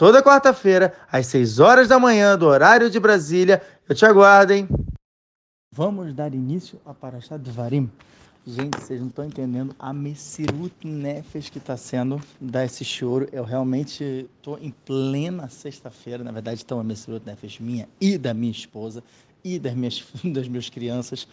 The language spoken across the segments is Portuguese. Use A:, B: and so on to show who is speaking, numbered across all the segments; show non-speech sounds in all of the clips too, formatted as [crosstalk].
A: Toda quarta-feira, às 6 horas da manhã, do horário de Brasília. Eu te aguardo, hein? Vamos dar início a Parashat Dvarim. Gente, vocês não estão entendendo a Messirut Nefes que está sendo dar esse choro. Eu realmente estou em plena sexta-feira. Na verdade, então, a Messirut Nefes minha e da minha esposa e das minhas, [laughs] das minhas crianças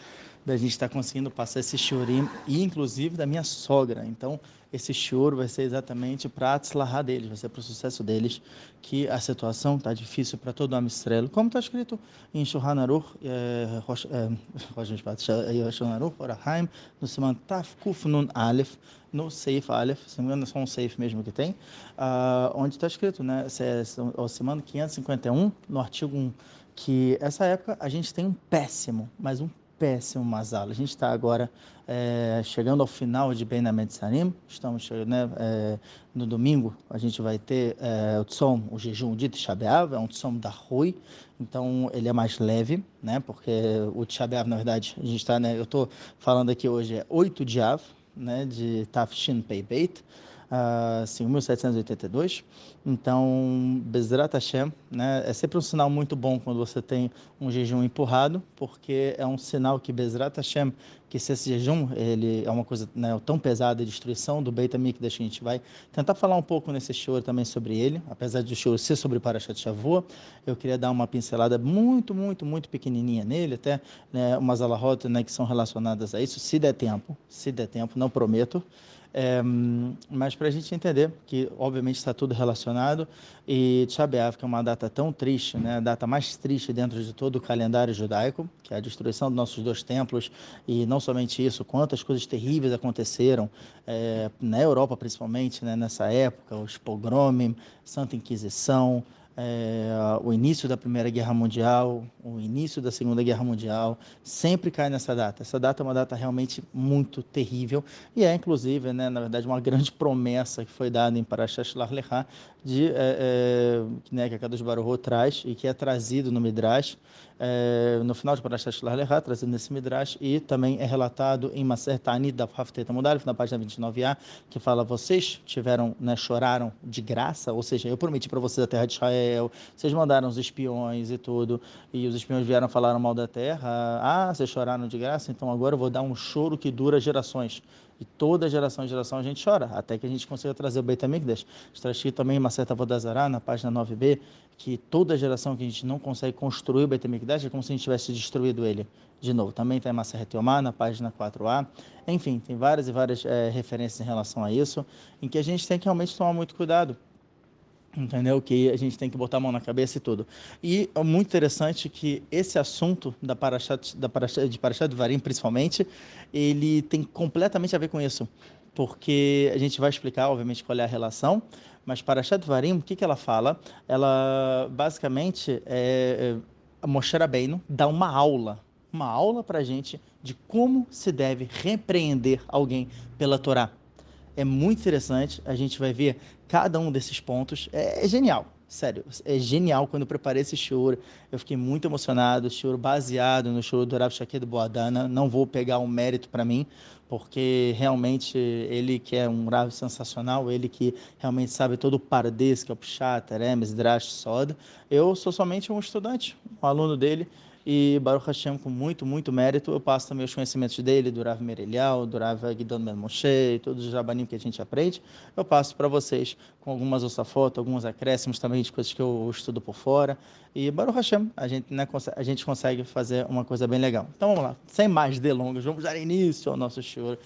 A: da gente estar tá conseguindo passar esse chorinho e inclusive da minha sogra. Então, esse choro vai ser exatamente para a deles, vai ser para o sucesso deles, que a situação está difícil para todo o Amistrelo, como está escrito em Shulchan Aruch, eh, eh, Orahaim, no Siman Taf Kuf Nun Aleph, no Seif Aleph, se não me engano é só um Seif mesmo que tem, uh, onde está escrito, né, é o Siman 551, no artigo 1, que essa época a gente tem um péssimo, mas um péssimo Mazal. A gente está agora é, chegando ao final de Ben Sarim, estamos né, é, no domingo, a gente vai ter é, o Tzom, o jejum de Tisha é um Tzom da Rui, então ele é mais leve, né, porque o Tisha na verdade, a gente está, né, eu estou falando aqui hoje é 8 de Av, né, de Tafshin Pei Beit, uh, assim, 1782. Então, Bezrat Hashem, né, é sempre um sinal muito bom quando você tem um jejum empurrado, porque é um sinal que Bezrat Hashem, que se esse jejum ele é uma coisa né, tão pesada, a destruição do Beit HaMikdash, a gente vai tentar falar um pouco nesse show também sobre ele, apesar de o show ser sobre Parashat Shavuot, eu queria dar uma pincelada muito, muito, muito pequenininha nele, até né, umas alahot né, que são relacionadas a isso, se der tempo, se der tempo, não prometo, é, mas para a gente entender que, obviamente, está tudo relacionado e Tchabeav, que é uma data tão triste, né, a data mais triste dentro de todo o calendário judaico, que é a destruição dos nossos dois templos e não somente isso, quantas coisas terríveis aconteceram é, na Europa, principalmente, né, nessa época, os pogromim, Santa Inquisição, é, o início da Primeira Guerra Mundial, o início da Segunda Guerra Mundial, sempre cai nessa data. Essa data é uma data realmente muito terrível e é, inclusive, né, na verdade, uma [laughs] grande promessa que foi dada em Parashat Lechá, de, é, é, né, que a Kadosh Baruch traz e que é trazido no Midrash, é, no final de Parashat Shlach Lechá, trazido nesse Midrash, e também é relatado em Maser Tani da Hafteta Mudalif, na página 29a, que fala, vocês tiveram, né, choraram de graça, ou seja, eu prometi para vocês a terra de Israel, vocês mandaram os espiões e tudo, e os espiões vieram falar mal da terra, ah, vocês choraram de graça, então agora eu vou dar um choro que dura gerações. E toda geração em geração a gente chora, até que a gente consiga trazer o Beit HaMikdash. Está escrito também em Macerta Vodazará, na página 9b, que toda geração que a gente não consegue construir o Beit HaMikdash é como se a gente tivesse destruído ele de novo. Também está em Macerta Yomá, na página 4a. Enfim, tem várias e várias é, referências em relação a isso, em que a gente tem que realmente tomar muito cuidado entendeu? Que a gente tem que botar a mão na cabeça e tudo. E é muito interessante que esse assunto da Parashat, da Parashat, de Parashat Varim, principalmente, ele tem completamente a ver com isso. Porque a gente vai explicar, obviamente, qual é a relação, mas Parashat Varim, o que, que ela fala? Ela, basicamente, é, é Moshe Rabbeinu dá uma aula, uma aula para a gente de como se deve repreender alguém pela Torá. É muito interessante, a gente vai ver cada um desses pontos. É, é genial, sério, é genial. Quando eu preparei esse choro, eu fiquei muito emocionado. Choro baseado no choro do Rav Shakir Boadana. Não vou pegar um mérito para mim, porque realmente ele que é um Rav sensacional, ele que realmente sabe todo o pardês, que é o Pshat, Eremes, Drash, Soda. Eu sou somente um estudante, um aluno dele e Baruch Hashem, com muito, muito mérito, eu passo também os conhecimentos dele, do Rav Merelial, do Rav Guidon Ben Moshe, todos os jabanim que a gente aprende, eu passo para vocês com algumas ossafotos, alguns acréscimos também de coisas que eu estudo por fora. E Baruch Hashem, a gente, né, a gente consegue fazer uma coisa bem legal. Então vamos lá, sem mais delongas, vamos dar início ao nosso show,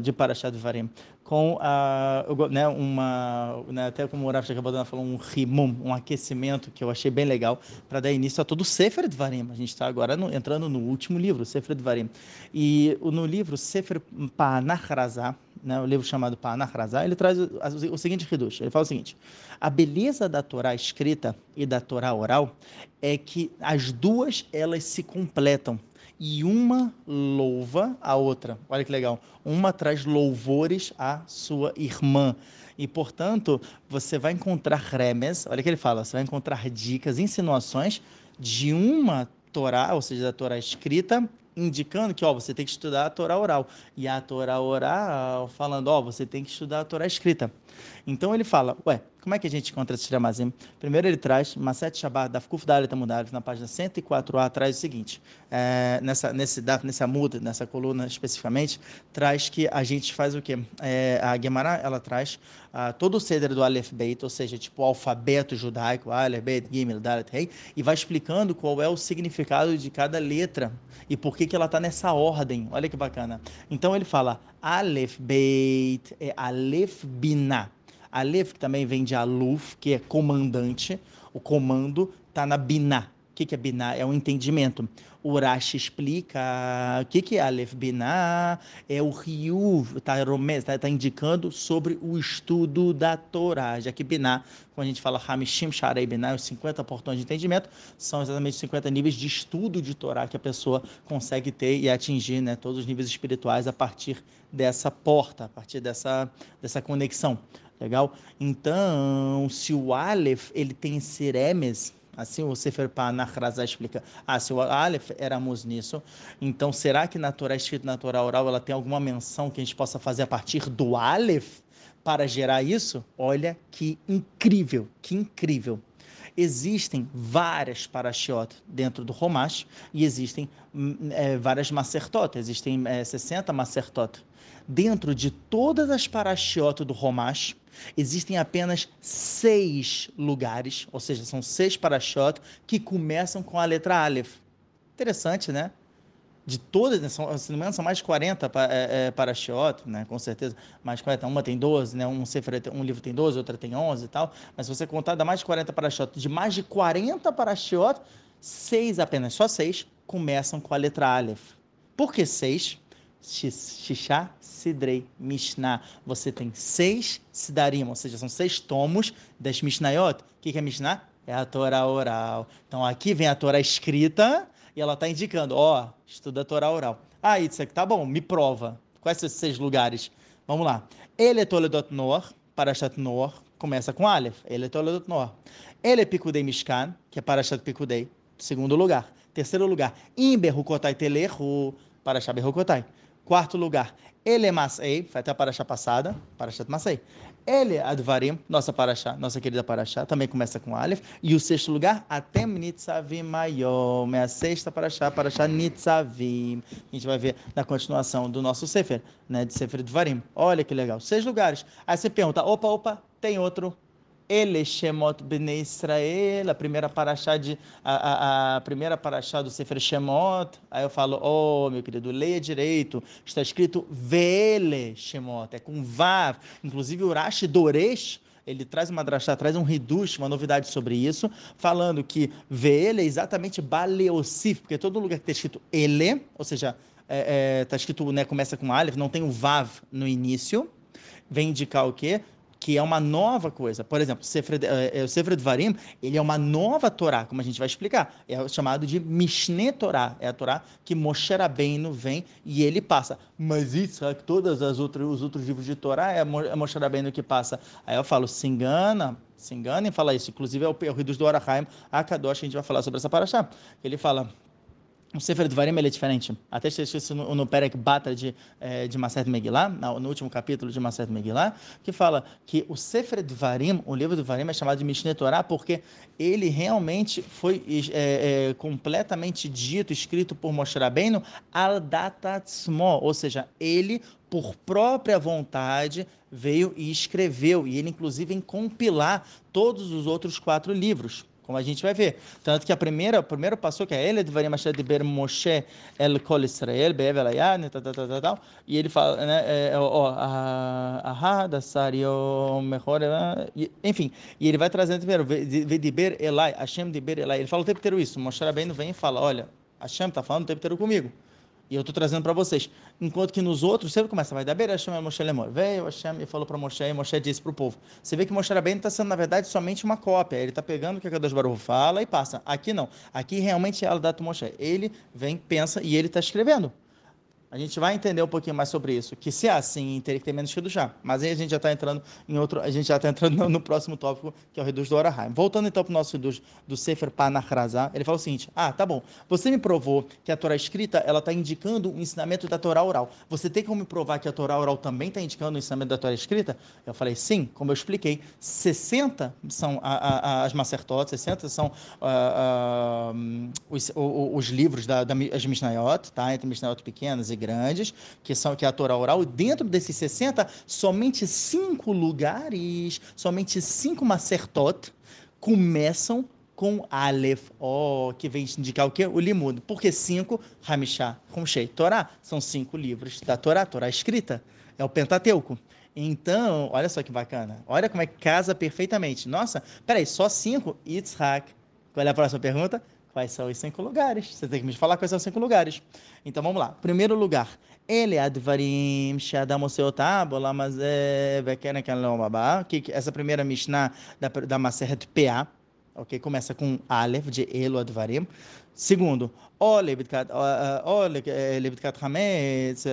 A: de Parashat Varim com a, né, uma, né, até como o Rav Shekabadana falou, um rimum, um aquecimento que eu achei bem legal para dar início a todo o Sefer Dvarim. A gente está agora no, entrando no último livro, Sefer Dvarim. E no livro Sefer Panachrazah, né, o livro chamado Panachrazá, ele traz o, o, seguinte reduz. Ele fala o seguinte: a beleza da Torá escrita e da Torá oral é que as duas elas se completam e uma louva a outra. Olha que legal. Uma traz louvores à sua irmã. E, portanto, você vai encontrar remes, olha o que ele fala, você vai encontrar dicas, insinuações de uma Torá, ou seja, da Torá escrita, indicando que ó, você tem que estudar a Torá oral. E a Torá oral falando, ó, você tem que estudar a Torá escrita. Então ele fala, ué, como é que a gente encontra esse Ramazim? Primeiro ele traz, Maset Shabbat, da Kuf Dalet Amudalef, na página 104a, traz o seguinte, é, nessa, nesse nessa muda, nessa coluna especificamente, traz que a gente faz o quê? É, a Gemara, ela traz uh, todo o ceder do Aleph Beit, ou seja, tipo o alfabeto judaico, Aleph Beit, Gimel, Dalet, Rei, e vai explicando qual é o significado de cada letra e por que, que ela está nessa ordem. Olha que bacana. Então ele fala, Aleph Beit é Aleph Binah. Aleph, que também vem de Aluf, que é comandante. O comando está na Binah. O que, que é Binah? É o um entendimento. O Urash explica o que, que é Aleph Binah, é o Rio, está tá, tá indicando sobre o estudo da Torá, já que Binah, quando a gente fala Hamishim Sharei Binah, os 50 portões de entendimento, são exatamente os 50 níveis de estudo de Torá que a pessoa consegue ter e atingir né, todos os níveis espirituais a partir dessa porta, a partir dessa, dessa conexão. Legal? Então, se o Aleph ele tem Siremes, assim o Sefer Panachrazá explica, ah, se o Aleph éramos nisso, então será que na Torá escrito na Torá oral ela tem alguma menção que a gente possa fazer a partir do Aleph para gerar isso? Olha que incrível, que incrível existem várias parashiot dentro do Romash e existem é, várias macertot, existem é, 60 macertot. Dentro de todas as parashiot do Romash, existem apenas seis lugares, ou seja, são seis parashiot que começam com a letra Aleph. Interessante, né? de todas, né, são, se não me engano, são mais de 40 é, é, para né, com certeza, mais de 40, uma tem 12, né, um, um livro tem 12, outra tem 11 e tal, mas se você contar, dá mais de 40 para Shiot, de mais de 40 para Shiot, seis apenas, só seis, começam com a letra Aleph. Por que seis? Shishá, Sidrei, Mishnah. Você tem seis Sidarim, ou seja, são seis tomos das Mishnayot. O que é Mishnah? É a Torá oral. Então aqui vem a Torá escrita, e ela está indicando, ó, estuda a Torá oral. Ah, Itzek, tá bom, me prova. Quais são esses seis lugares? Vamos lá. Ele é Toledot Noor, Parashat Noor, começa com Aleph. Ele é Toledot Noor. Ele é Pikudei Mishkan, que é Parashat Pikudei, segundo lugar. Terceiro lugar, Imber Hukotai Telehu, Parashat Berhukotai. Quarto lugar, ele é Masei, foi até a paraxá passada, paraxá Masei. Ele é Advarim, nossa paraxá, nossa querida paraxá, também começa com Aleph. E o sexto lugar, Atem Nitzavim Mayom, é a sexta paraxá, paraxá Nitzavim. A gente vai ver na continuação do nosso Sefer, né, de Sefer Advarim. Olha que legal, seis lugares. Aí você pergunta, opa, opa, tem outro ele Shemot Bnei Israel, a primeira paraxá de a, a, a, primeira paraxá do Sefer Shemot. Aí eu falo, oh, meu querido, leia direito. Está escrito Vele Shemot, é com vav. Inclusive o Rashi Doresh, ele traz uma drachá, traz um reduz, uma novidade sobre isso, falando que Vele é exatamente Baleosif, porque todo lugar que está escrito ele, ou seja, está é, é, tá escrito, né, começa com Aleph, não tem o vav no início, vem indicar o quê? Que é uma nova coisa. Por exemplo, é, o Sefer Dvarim, ele é uma nova Torá, como a gente vai explicar. É chamado de Mishneh Torá. É a Torá que Moshe Rabbeinu vem e ele passa. Mas isso, que todos as outras, os outros livros de Torá é, é Moshe Rabbeinu que passa. Aí eu falo, se engana, se engana em falar isso. Inclusive é o, é o Ridus do Arahaim, a Kadosh, a gente vai falar sobre essa paraxá. Ele fala, o Sefer Dvarim ele é diferente. Até está escrito no, no Perek de, é, de Maseret Megillah, no, no, último capítulo de Maseret Megillah, que fala que o Sefer Dvarim, o livro do Dvarim é chamado de Mishneh Torah porque ele realmente foi é, é, completamente dito, escrito por Moshe Rabbeinu al ou seja, ele por própria vontade veio e escreveu, e ele inclusive em compilar todos os outros quatro livros como a gente vai ver. Tanto que a primeira, o primeiro passo que é ele deveria machar de ber Moshe el kol Israel, be'evelayad, tal, tal, tal, tal, e ele fala, né, é, é ó, ahá, da sario, melhor, enfim, e ele vai trazendo primeiro, de ber Elai, Hashem de ber Elai, ele fala o tempo inteiro isso, Moshe Rabbeinu vem e fala, olha, Hashem está falando o tempo inteiro comigo, E eu estou trazendo para vocês. Enquanto que nos outros, sempre começa, vai dar beira, Hashem é Moshe Lemor. Veio Hashem e falou para Moshe, e Moshe disse para o povo. Você vê que Moshe Rabbeinu está sendo, na verdade, somente uma cópia. Ele está pegando o que a Kadosh Baruch fala e passa. Aqui não. Aqui realmente é Aldato Moshe. Ele vem, pensa e ele está escrevendo. A gente vai entender um pouquinho mais sobre isso. Que se é assim, teria que ter menos do já. Mas aí a gente já está entrando em outro, a gente já está entrando no, no, próximo tópico, que é o Reduz do Orahaim. Voltando então para o nosso Reduz do Sefer Panachrazá, ele fala o seguinte: Ah, tá bom. Você me provou que a Torá escrita ela está indicando o ensinamento da Torá oral. Você tem como me provar que a Torá oral também está indicando o ensinamento da Torá escrita? Eu falei, sim, como eu expliquei. 60 são a, a, as Macertot, 60 são a, os, os, os, livros da, as Mishnayot, tá? entre Mishnayot pequenas e grandes, que são que é a Torá oral, e dentro desses 60, somente cinco lugares, somente cinco macertot começam com Aleph, oh, que vem indicar o quê? O Limud. Porque cinco, Hamishá, Humshei, Torá, são cinco livros da Torá, Torá escrita. É o Pentateuco. Então, olha só que bacana. Olha como é que casa perfeitamente. Nossa, peraí, só cinco? Yitzhak. Qual é a próxima pergunta? Quais são os cinco lugares? Você tem que me falar quais são os cinco lugares. Então vamos lá. Primeiro lugar, ele advarim shadam seotábola, mas é que essa primeira Mishnah da, da Maseret PA, ok? Começa com Aleph, de Elo advarim. Segundo, o Levitkat Hametz,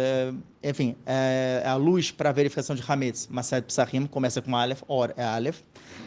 A: enfim, é a luz para verificação de Hametz, Maseret Psachim, começa com Aleph, Or é Aleph.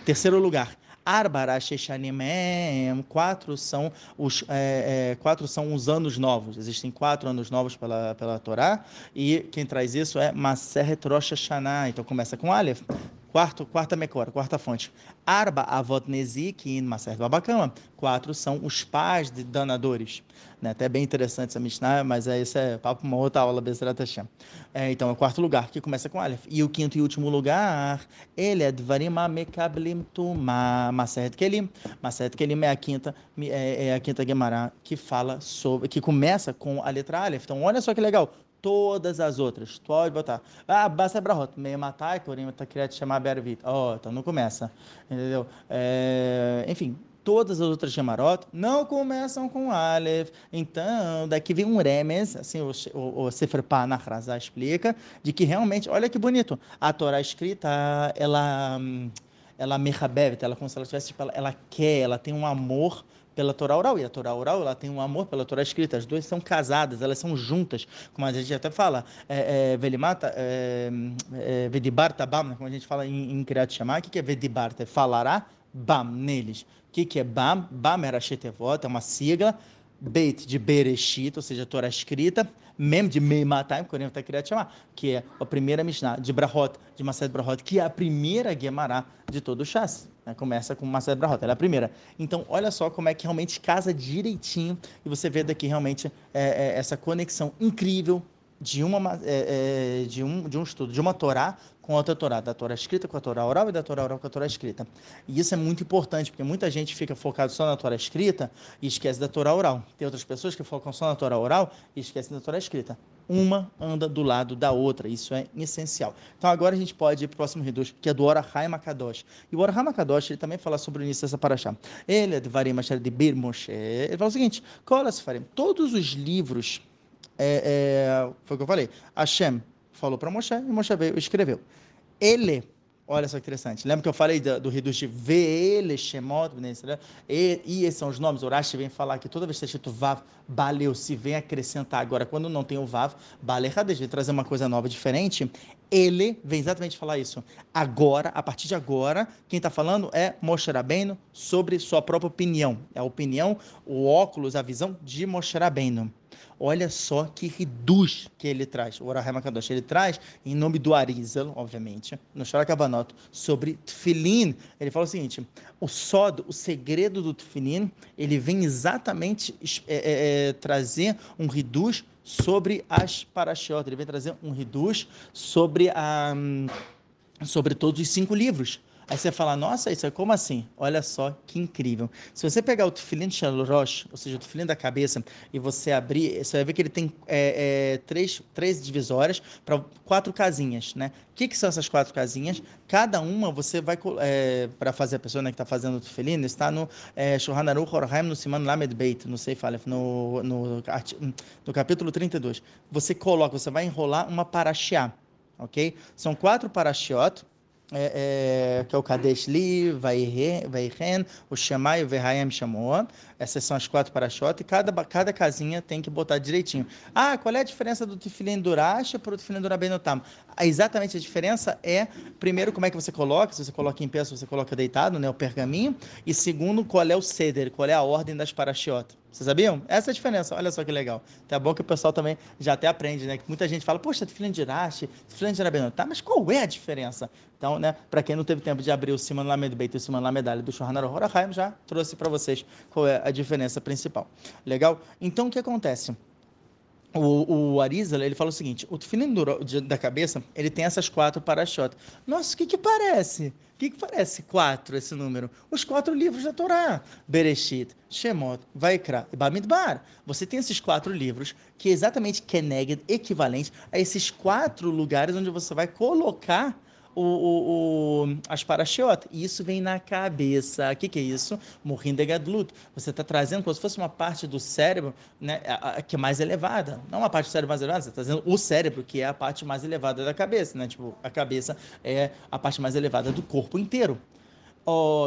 A: Terceiro lugar, Arbarasheshanimem, quatro são os é, é, quatro são os anos novos. Existem quatro anos novos pela pela Torá e quem traz isso é Maseret Rosh Hashanah. Então começa com Aleph. Quarto, quarta mecora, quarta fonte. Arba avot nezik in Maser babacama. Quatro são os pais de danadores. Né? Até bem interessante essa Mishnah, mas é, isso é papo uma outra aula, Bezrat Hashem. É, então, é o quarto lugar, que começa com Aleph. E o quinto e último lugar, ele é Dvarim Mekablim Tuma Maseret Kelim. Maseret Kelim é a quinta, é, é a quinta Gemara que fala sobre, que começa com a letra Aleph. Então, olha só que legal todas as outras. Pode botar. Ah, basta brahot. Meio matar, que o tá querendo chamar Bervit. Ó, oh, então não começa. Entendeu? É, enfim, todas as outras Gemarot não começam com Aleph. Então, daqui vem um remes, assim, o, o, o Sefer Panachrazá explica, de que realmente, olha que bonito, a Torá escrita, ela, ela mechabevet, ela como se ela tivesse, tipo, ela, ela quer, ela tem um amor pela Torá oral. E a Torá oral ela tem um amor pela Torá escrita. As duas são casadas, elas são juntas. Como a gente até fala, é, é, Velimata, é, Vedibarta Bam, né? como a gente fala em, em Kriyat Shema, o que é Vedibarta? Falará Bam neles. O que é Bam? Bam era Shetevot, é uma sigla. Beit de Bereshit, ou seja, a Torá escrita, Mem de Meimatayim, que o está querendo chamar, que é a primeira Mishnah de Brahot, de Mased Brahot, que é a primeira Gemara de todo o Shas. Né? Começa com Mased Brahot, ela é a primeira. Então, olha só como é que realmente casa direitinho, e você vê daqui realmente é, é, essa conexão incrível de, uma, é, é, de, um, de um estudo, de uma Torá com outra Torá, da Torá escrita com a Torá oral e da Torá oral com a Torá escrita. E isso é muito importante, porque muita gente fica focado só na Torá escrita e esquece da Torá oral. Tem outras pessoas que focam só na Torá oral e esquecem da Torá escrita. Uma anda do lado da outra, isso é essencial. Então agora a gente pode ir para o próximo Hidush, que é do Orahai Makadosh. E o Orahai Makadosh, ele também fala sobre o início dessa paraxá. Ele é de Varim de Bir Moshe. Ele fala o seguinte, todos os livros é, é, foi o que eu falei. Hashem falou para Moshe e Moshe veio e escreveu. Ele, olha só que interessante. Lembra que eu falei do, do Hidush Ve'ele Shemot, e, e esses são os nomes. Urashi vem falar que toda vez que está escrito Vav, Baleu, se vem acrescentar agora, quando não tem o Vav, Balei Hadesh, vem trazer uma coisa nova, diferente. Ele vem exatamente falar isso. Agora, a partir de agora, quem está falando é Moshe Rabbeinu sobre sua própria opinião. É a opinião, o óculos, a visão de Moshe Rabbeinu. Olha só que reduz que ele traz, o Orahem Kadosh. Ele traz, em nome do Arizal, obviamente, no Sharakabanot, sobre Tfilin. Ele fala o seguinte: o sod, o segredo do Tfilin, ele vem exatamente é, é, é, trazer um reduz sobre as parashiot. Ele vem trazer um reduz sobre, a, sobre todos os cinco livros. Aí você fala, nossa, isso é como assim? Olha só que incrível. Se você pegar o tefilim de Rosh, ou seja, o tefilim da cabeça, e você abrir, você vai ver que ele tem é, é, três, três divisórias para quatro casinhas, né? O que, que são essas quatro casinhas? Cada uma você vai, é, para fazer a pessoa né, que está fazendo o tefilim, está no é, Shulchan Aruch Horhaim, no Siman Lamed Beit, no Seif Aleph, no, no, no capítulo 32. Você coloca, você vai enrolar uma paraxiá, ok? São quatro parashiot, é, é, que é o Kadesh Li, Vaihen, o Shemai, o Verhaem chamou. Essas são as quatro parachotes e cada, cada casinha tem que botar direitinho. Ah, qual é a diferença do Tefilin Durash para o Tefilin Durabenotam? Exatamente a diferença é, primeiro, como é que você coloca, se você coloca em pé, se você coloca deitado, né, o pergaminho, e segundo, qual é o ceder, qual é a ordem das parachiotas. Vocês sabiam? Essa é a diferença. Olha só que legal. Tá bom que o pessoal também já até aprende, né? Que muita gente fala, poxa, Tefilin de Irache, Tefilin de Rabbeinu. Tá, mas qual é a diferença? Então, né, para quem não teve tempo de abrir o Siman Lamed Beit e o Siman Lamedalha do Shohanar Horahaim, já trouxe para vocês qual é a diferença principal. Legal? Então, o que acontece? O, o ele fala o seguinte, o tefilim da cabeça, ele tem essas quatro parachotas. Nossa, o que que parece? O que que parece quatro, esse número? Os quatro livros da Torá. Bereshit, Shemot, Vaikra e Bamidbar. Você tem esses quatro livros que é exatamente Keneged, equivalente a esses quatro lugares onde você vai colocar o, o, o, as parashiot. E isso vem na cabeça. O que, que é isso? Morrindo gadlut. Você está trazendo como se fosse uma parte do cérebro né, a, a, que é mais elevada. Não uma parte do cérebro mais elevada, você está trazendo o cérebro, que é a parte mais elevada da cabeça. Né? Tipo, a cabeça é a parte mais elevada do corpo inteiro.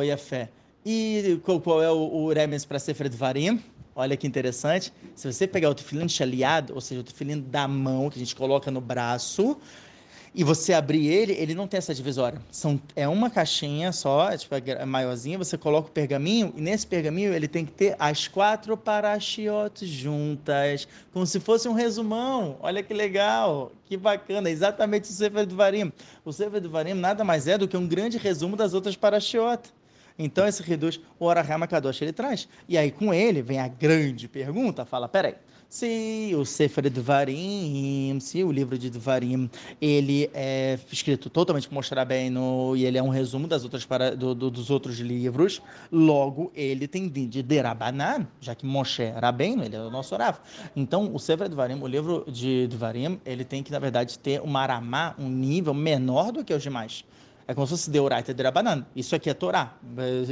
A: E a fé. E qual, qual é o, o Remes para Sefer Varim? Olha que interessante. Se você pegar o tefilim chaleado, ou seja, o tefilim da mão, que a gente coloca no braço, e você abrir ele, ele não tem essa divisória. São, é uma caixinha só, tipo, é maiorzinha, você coloca o pergaminho, e nesse pergaminho ele tem que ter as quatro parachiotes juntas, como se fosse um resumão. Olha que legal, que bacana, exatamente o Sefer do Varim. O Sefer do Varim nada mais é do que um grande resumo das outras parachiotes. Então esse reduz o Orahama Kadosh ele traz. E aí com ele vem a grande pergunta, fala, peraí, se o Sefer Dvarim, se o livro de Dvarim, ele é escrito totalmente por Moshe Rabbeinu e ele é um resumo das outras para, do, do, dos outros livros, logo ele tem de Derabanan, já que Moshe Rabbeinu, ele é o nosso Rav. Então, o Sefer Dvarim, o livro de Dvarim, ele tem que, na verdade, ter um aramá, um nível menor do que os demais. É como se fosse Deoraita de Rabanan. Isso aqui é Torá.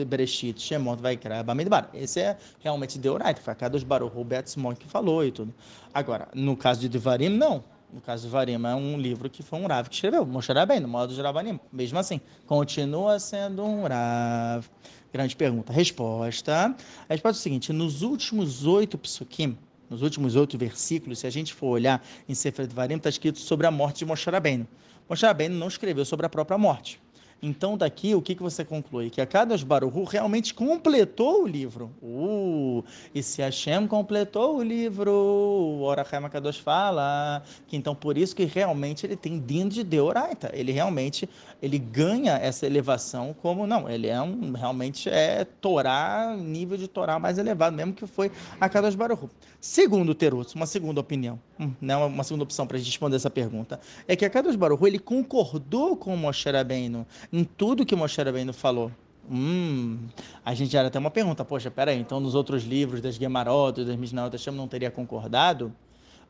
A: Bereshit, Shemot, Vaikra, Bamidbar. Esse é realmente Deoraita. Foi a dos Baruch, Betzmon que falou e tudo. Agora, no caso de Devarim, não. No caso de Varim, é um livro que foi um Rav que escreveu. Moshe bem no modo de Rabanim. Mesmo assim, continua sendo um Rav. Grande pergunta. Resposta. A resposta é o seguinte: nos últimos oito psukim, nos últimos oito versículos, se a gente for olhar em Sefer Varim, está escrito sobre a morte de Moshe Rabbeinu. Moshe Rabbeinu não escreveu sobre a própria morte. Então, daqui, o que, que você conclui? Que a Kadosh Baruhu realmente completou o livro. Uh, e se Hashem completou o livro, o Orachem Kadosh fala que então por isso que realmente ele tem din de Deoraita. Ele realmente ele ganha essa elevação como, não, ele é um, realmente é Torá, nível de Torá mais elevado, mesmo que foi a Kadosh Baruhu. Segundo Terutz, uma segunda opinião, hum, né, uma segunda opção para responder essa pergunta, é que a Kadosh Baruhu ele concordou com Moshe Rabbeinu em tudo que Moshe Rabbeinu falou. Hum, a gente era até uma pergunta, poxa, peraí, então nos outros livros das Gemarot, das Mishnah, não teria concordado?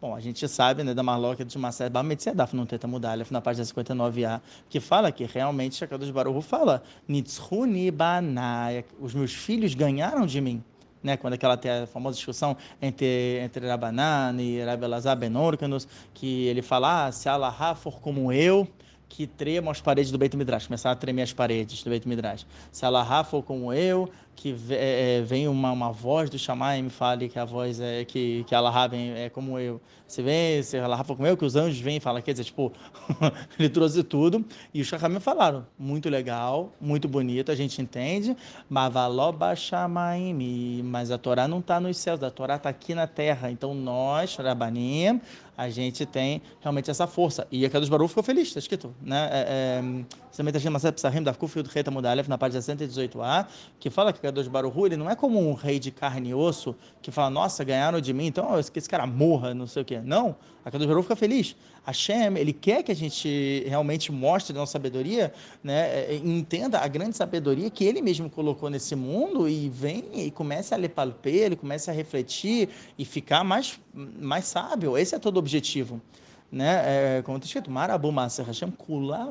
A: Bom, a gente sabe, né, da Marloca de Marcelo Bamet Sedaf no Teta Mudalef, na página 59a, que fala que realmente Shakadosh Baruch fala, Nitzhuni Banai, os meus filhos ganharam de mim. Né, quando aquela tem a famosa discussão entre, entre Rabanan e Rabelazar Ben Orkanos, que ele fala, ah, se Allah for como eu, que tremam as paredes do Beit Midrash, começar a tremer as paredes do Beit Midrash. Se Allah for como eu, que é, vem uma, uma voz do Shammai e me fale que a voz é que, que Allah vem é como eu. Você vê, se Allah for como eu, que os anjos vêm e falam, quer dizer, tipo, [laughs] ele trouxe tudo. E os Shachamim falaram, muito legal, muito bonito, a gente entende, mas a Torá não está nos céus, a Torá está aqui na terra. Então nós, Rabanim, a gente tem realmente essa força. E a Kadosh Baruch ficou feliz, está escrito, né? É, é, também está escrito Psarim da Kuf do Reta Mudalef, na página 118a, que fala que Kadosh Baruch ele não é como um rei de carne e osso que fala, nossa, ganharam de mim, então esse cara morra, não sei o quê. Não, a Kadosh Baruch fica feliz. Hashem, ele quer que a gente realmente mostre nossa sabedoria, né? É, é, entenda a grande sabedoria que ele mesmo colocou nesse mundo e vem e comece a ler palpê, ele comece a refletir e ficar mais, mais sábio. Esse é todo o objetivo né? É, como está escrito, Marabu Maser Hashem Kula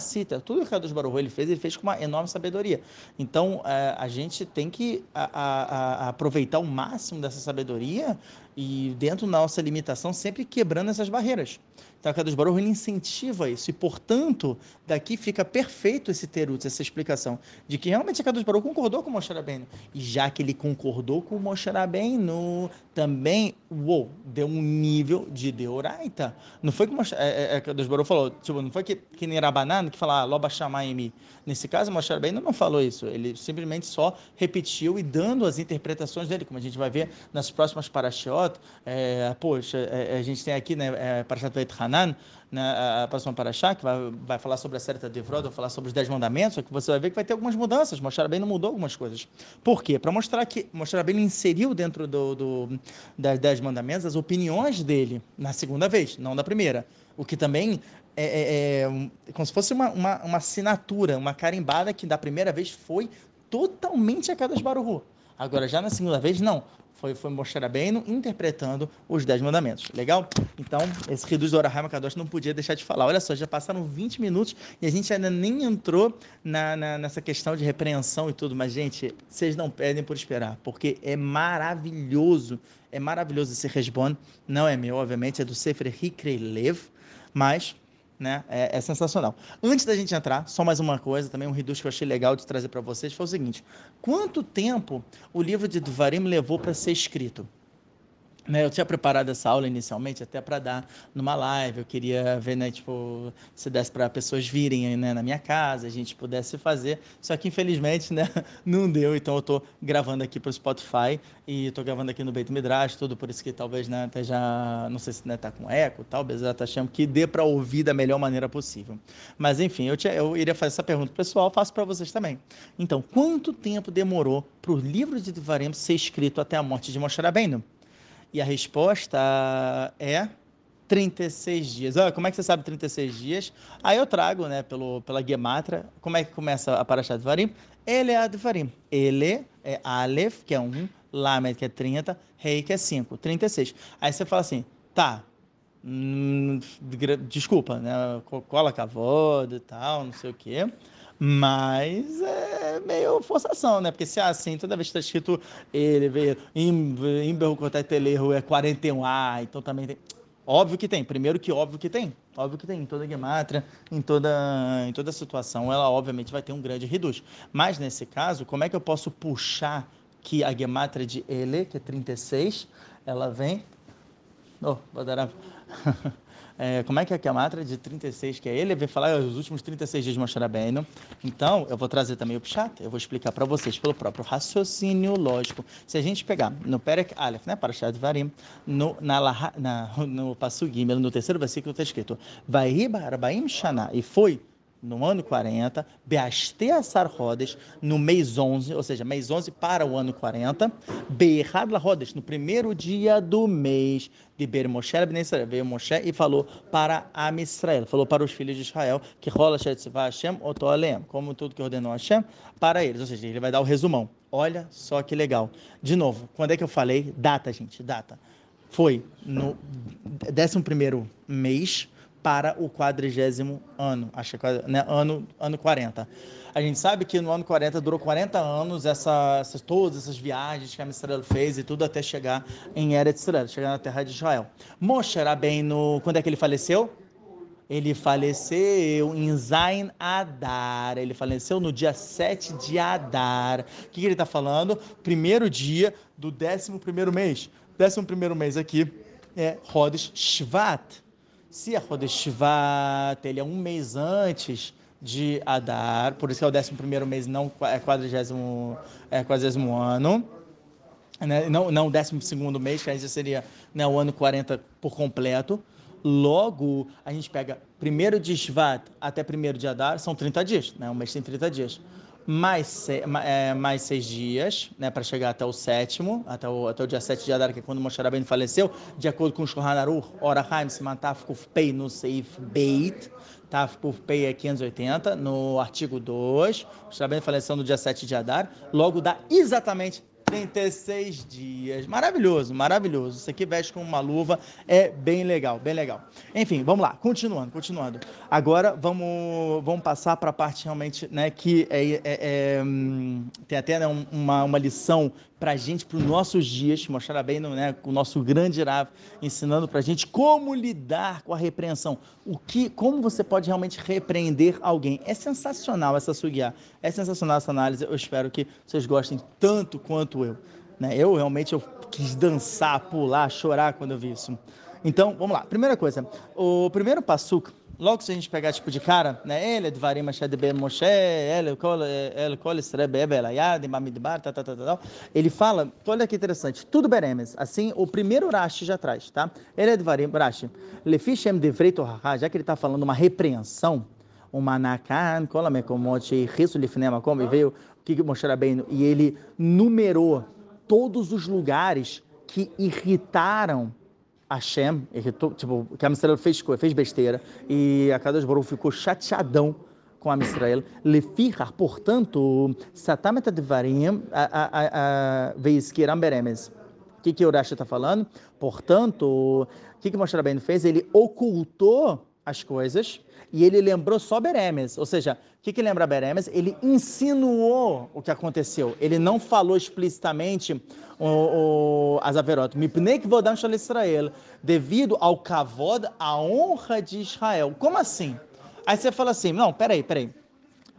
A: Sita. Tudo que o Kadosh Baruch ele fez, ele fez com uma enorme sabedoria. Então, é, a gente tem que a, a, a aproveitar o máximo dessa sabedoria e dentro da nossa limitação, sempre quebrando essas barreiras. Então, a Kadosh Baruch ele incentiva isso e, portanto, daqui fica perfeito esse terutz, essa explicação de que realmente a Kadosh Baruch concordou com o Moshe Rabbeinu. E já que ele concordou com o Moshe Rabbeinu, também, uou, deu um nível de deoraita. Não foi que Moshe, é, é, Kadosh Baruch falou, tipo, não foi que, que nem Rabanan que fala, ah, loba mim. Nesse caso, Moshe Rabbeinu não falou isso. Ele simplesmente só repetiu e dando as interpretações dele, como a gente vai ver nas próximas parashiot. É, poxa, é, a gente tem aqui, né, é, Parashat Beit Hanan, né, a próxima Parashá, que vai, vai falar sobre a série Devrod, vai falar sobre os Dez Mandamentos, só que você vai ver que vai ter algumas mudanças. Mostrar bem não mudou algumas coisas. Por quê? Para mostrar que mostrar bem inseriu dentro do, do, das Dez Mandamentos as opiniões dele na segunda vez, não da primeira. O que também é, é, é como se fosse uma, uma, uma, assinatura, uma carimbada que da primeira vez foi totalmente a cada Baruhu. Agora, já na segunda vez, não foi, foi Moshe Rabbeinu interpretando os Dez Mandamentos. Legal? Então, esse Reduz do Orahai não podia deixar de falar. Olha só, já passaram 20 minutos e a gente ainda nem entrou na, na, nessa questão de repreensão e tudo. Mas, gente, vocês não perdem por esperar, porque é maravilhoso. É maravilhoso esse resbon. Não é meu, obviamente, é do Sefer Hikrei Lev, mas né? É, é, sensacional. Antes da gente entrar, só mais uma coisa, também um reduz que eu achei legal de trazer para vocês foi o seguinte: quanto tempo o livro de Dvarim levou para ser escrito? Né, eu tinha preparado essa aula inicialmente até para dar numa live. Eu queria ver, né, tipo, se desse para pessoas virem né, na minha casa, a gente pudesse fazer. Só que infelizmente, né, [laughs] não deu. Então eu estou gravando aqui para o Spotify e estou gravando aqui no Beit Midrash, tudo por isso que talvez, né, até já, não sei se né, tá com eco, talvez já tá achando que dê para ouvir da melhor maneira possível. Mas enfim, eu, tinha, eu iria fazer essa pergunta pessoal, faço para vocês também. Então, quanto tempo demorou para o livro de Devarim ser escrito até a morte de Moshe Rabbeinu? E a resposta é 36 dias. Ah, como é que você sabe 36 dias? Aí eu trago, né, pelo, pela Gematra, como é que começa a Parashat Varim? Ele é Advarim. Ele é Aleph, que é 1, Lamed, que é 30, Rei, que é 5, 36. Aí você fala assim, tá, hum, desculpa, né, cola cavoda e tal, não sei o quê. Mas é meio forçação, né? Porque se é assim, toda vez que está escrito ele veio em Berrucotetelerro é 41A, então também tem. Óbvio que tem. Primeiro que óbvio que tem. Óbvio que tem. Em toda gemátria, em toda, em toda situação, ela obviamente vai ter um grande reduz. Mas nesse caso, como é que eu posso puxar que a gemátria de ele, que é 36, ela vem. Oh, vou dar [laughs] é, como é que é a Matra de 36, que é ele, vai falar os últimos 36 dias de Moshe. Então, eu vou trazer também o Pshat, eu vou explicar para vocês pelo próprio raciocínio lógico. Se a gente pegar no Perek Aleph, né, para Shad Varim, no, na, na, no Passu Gimel, no terceiro versículo está escrito, Vai Shana, e foi no ano 40, Beaste Assar Rodes, no mês 11, ou seja, mês 11 para o ano 40, Beirad La Rodes, no primeiro dia do mês de Ber Moshe, veio Moshe e falou para Am Israel, falou para os filhos de Israel, que rola Hashem, Otoalem, como tudo que ordenou Hashem, para eles, ou seja, ele vai dar o resumão. Olha só que legal. De novo, quando é que eu falei? Data, gente, data. Foi no 11 mês para o quadrigésimo ano, acho que né, ano, ano 40. A gente sabe que no ano 40 durou 40 anos essa, essas, todas essas viagens que a Israel fez e tudo até chegar em Eretz Israel, chegar na terra de Israel. Moshe no quando é que ele faleceu? Ele faleceu em Zain Adar. Ele faleceu no dia 7 de Adar. O que, que ele está falando? Primeiro dia do 11 primeiro mês. 11 primeiro mês aqui é Rodes Shvat. Se a Rodeshvat ele é um mês antes de Adar, por isso é o 11 primeiro mês, não é quadrigésimo, é quadrigésimo ano. né? não, não o décimo segundo mês, que aí já seria né, o ano 40 por completo. Logo, a gente pega primeiro de Shvat até primeiro de Adar, são 30 dias, né? um mês tem 30 dias mais, é, mais seis dias, né, para chegar até o sétimo, até o, até o dia 7 de Adar, que é quando Moshe Rabbeinu faleceu, de acordo com o Shulchan Aruch, Orahaim, Siman Tafkuf Pei no Seif Beit, Tafkuf Pei é 580, no artigo 2, Moshe Rabbeinu faleceu no dia 7 de Adar, logo dá exatamente 36 dias. Maravilhoso, maravilhoso. Isso aqui veste com uma luva, é bem legal, bem legal. Enfim, vamos lá, continuando, continuando. Agora vamos, vamos passar para a parte realmente, né, que é, é, é, hum, tem até né, uma, uma lição para a gente, para os nossos dias, mostrar bem né, o nosso grande Rav, ensinando para a gente como lidar com a repreensão. O que, como você pode realmente repreender alguém. É sensacional essa sugiá, é sensacional essa análise. Eu espero que vocês gostem tanto quanto eu. Né? Eu realmente eu quis dançar, pular, chorar quando eu vi isso. Então, vamos lá. Primeira coisa, o primeiro passuco logo se a gente pegar tipo de cara, né? Ele dvarim ashed ben Moshe, ele kol ele kol esrebe ebelayad, mamidbar, tá, tá, tá, tá, Ele fala, olha que interessante, tudo beremes. Assim, o primeiro Rashi já traz, tá? Ele dvarim Rashi. Lefi devrei torah, já que ele está falando uma repreensão, uma nakan, kol amekomot, risu lifnei makom, e veio que Moshe Rabbeinu, e ele numerou todos os lugares que irritaram Hashem, irritou, tipo, que a Israel fez, fez besteira e a Kadosh Baruch ficou chateadão com a Israel. Lefihar, portanto, Satamet Advarim Veiskiram Beremes. O que, que o Rashi está falando? Portanto, o que, que Moshe Rabbeinu fez? Ele ocultou as coisas e ele lembrou só Beremes. Ou seja, o que, que lembra Beremes? Ele insinuou o que aconteceu. Ele não falou explicitamente o, o, as averot. Mipnek vodam shal Israel. Devido ao kavod, a honra de Israel. Como assim? Aí você fala assim, não, peraí, peraí.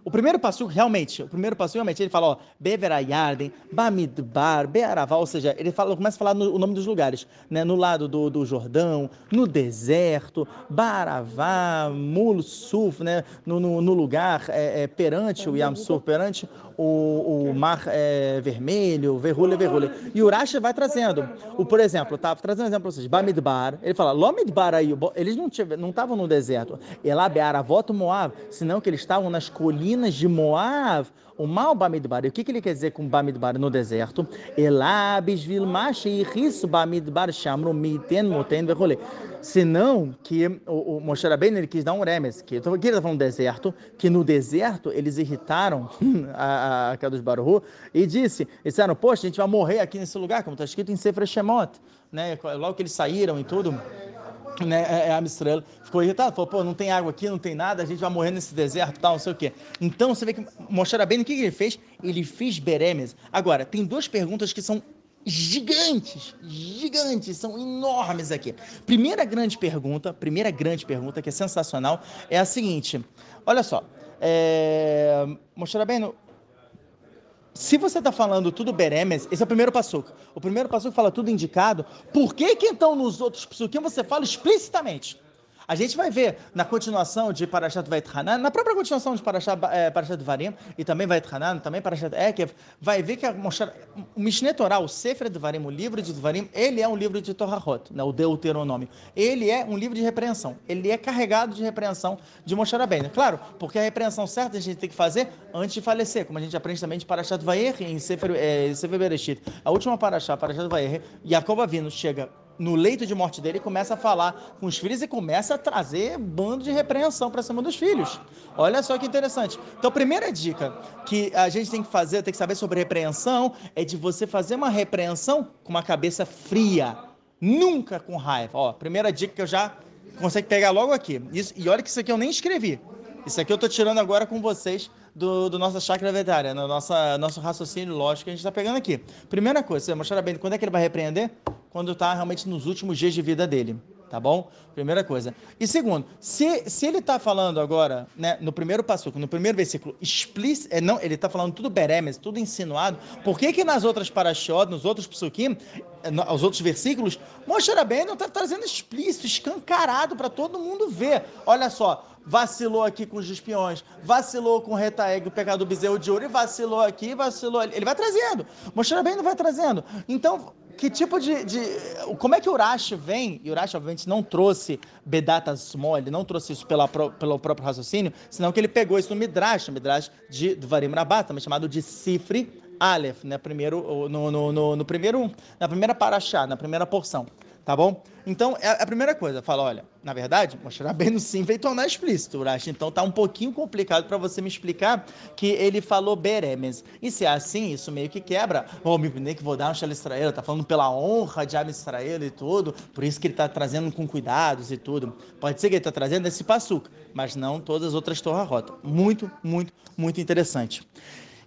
A: O primeiro passo, realmente, o primeiro passo, realmente, ele fala, ó, Beverayarden, Bamidbar, Bearavá, ou seja, ele fala, começa a falar no, o nome dos lugares, né? No lado do, do Jordão, no deserto, Baravá, Mulsuf, né? No, no, no lugar é, é, perante o Yamsur, perante o, o Mar é, Vermelho, Verrulha, Verrulha. E o Urashi vai trazendo, o, por exemplo, tá trazendo um exemplo para vocês, Bamidbar, ele fala, Lomidbar aí, eles não estavam no deserto, Elá Bearavot Moab, senão que eles estavam nas colinas de Moab, o mal Bamidbar. E o que, que ele quer dizer com Bamidbar no deserto? Elabis vilmash e riso Bamidbar chamro miten moten verrole. Senão que o, o Moshe Rabbeinu ele quis dar um remes, que ele está falando deserto, que no deserto eles irritaram [laughs] a, a Kadosh Baruch e disse, disseram, poxa, a gente vai morrer aqui nesse lugar, como está escrito em Sefer Shemot, né? logo que eles saíram e tudo né, é, é a Mistrela ficou irritado, falou, pô, não tem água aqui, não tem nada, a gente vai morrer nesse deserto, tal, não sei o quê. Então, você vê que Moshe bem o que ele fez? Ele fez beremes. Agora, tem duas perguntas que são gigantes, gigantes, são enormes aqui. Primeira grande pergunta, primeira grande pergunta, que é sensacional, é a seguinte, olha só, é, Moshe Rabbeinu, se você está falando tudo beremes, esse é o primeiro passuco. O primeiro passuco fala tudo indicado. Por que que então nos outros passuquim você fala explicitamente? A gente vai ver na continuação de Parashat Vaithanan, na própria continuação de Parashat, é, Parashat Varim, e também Vaithanan, também Parashat Ekev, vai ver que a, o Mishneh Torah, o Sefer Varim, o livro de Varim, ele é um livro de Torahot, né, o Deuteronômio. Ele é um livro de repreensão. Ele é carregado de repreensão de Moshe Rabbeinu. Claro, porque a repreensão certa a gente tem que fazer antes de falecer, como a gente aprende também de Parashat Vayer em Sefer, é, Sefer Bereshit. A última Parashat, Parashat Vayer, Jacob Avino chega no leito de morte dele, começa a falar com os filhos e começa a trazer bando de repreensão para cima dos filhos. Olha só que interessante. Então, a primeira dica que a gente tem que fazer, tem que saber sobre repreensão, é de você fazer uma repreensão com uma cabeça fria, nunca com raiva. Ó, primeira dica que eu já consigo pegar logo aqui. Isso, e olha que isso aqui eu nem escrevi. Isso aqui eu estou tirando agora com vocês do, do nossa chácara veterinária, no nossa, nosso raciocínio lógico que a gente está pegando aqui. Primeira coisa, você mostrar bem quando é que ele vai repreender? Quando está realmente nos últimos dias de vida dele. tá bom? Primeira coisa. E segundo, se, se ele está falando agora, né, no primeiro passo, no primeiro versículo, explícito, é, não, ele está falando tudo beremes, tudo insinuado, por que que nas outras parashot, nos outros psukim, os outros versículos, Moshe não está trazendo explícito, escancarado para todo mundo ver. Olha só, vacilou aqui com os espiões, vacilou com o retaeg, o pecado do bezerro de ouro, e vacilou aqui, vacilou ali. Ele vai trazendo. Moshe não vai trazendo. Então, que tipo de, de, Como é que o Urash vem? E o Urash, obviamente, não trouxe Bedata Small, ele não trouxe isso pela, pelo próprio raciocínio, senão que ele pegou isso no Midrash, no Midrash de Dvarim também chamado de Sifri Aleph, né? Primeiro, no, no, no, no primeiro, na primeira paraxá, na primeira porção tá bom? Então, é a primeira coisa, fala, olha, na verdade, mostrar bem no sim veio tornar explícito, Urash. Então tá um pouquinho complicado para você me explicar que ele falou beremes. E se é assim, isso meio que quebra. Oh, me nem que vou dar um Shal Israel, tá falando pela honra de Ab Israel e tudo, por isso que ele tá trazendo com cuidados e tudo. Pode ser que ele tá trazendo esse passuca, mas não todas as outras torres rota. Muito, muito, muito interessante.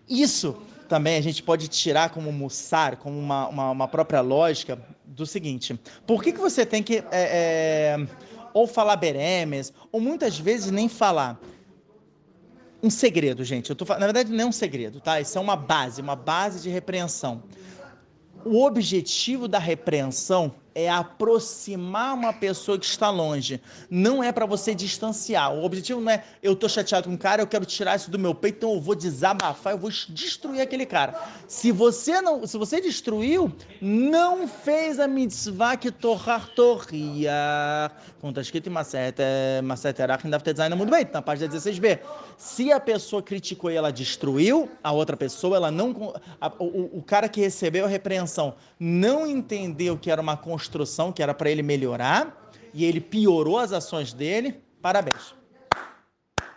A: Isso também a gente pode tirar como mussar, como uma, uma, uma própria lógica do seguinte: por que, que você tem que é, é, ou falar beremes, ou muitas vezes nem falar? Um segredo, gente. Eu tô, na verdade, não é um segredo, tá? Isso é uma base, uma base de repreensão. O objetivo da repreensão é aproximar uma pessoa que está longe. Não é para você distanciar. O objetivo não é eu tô chateado com um cara, eu quero tirar isso do meu peito, então eu vou desabafar, eu vou destruir aquele cara. Se você não, se você destruiu, não fez a mitzvah que torrar torria. Está escrito em Maset, Maset Erach, deve ter design muito bem, na página 16b. Se a pessoa criticou e ela destruiu a outra pessoa, ela não a, o, o cara que recebeu a repreensão não entendeu que era uma construção construção que era para ele melhorar e ele piorou as ações dele. Parabéns.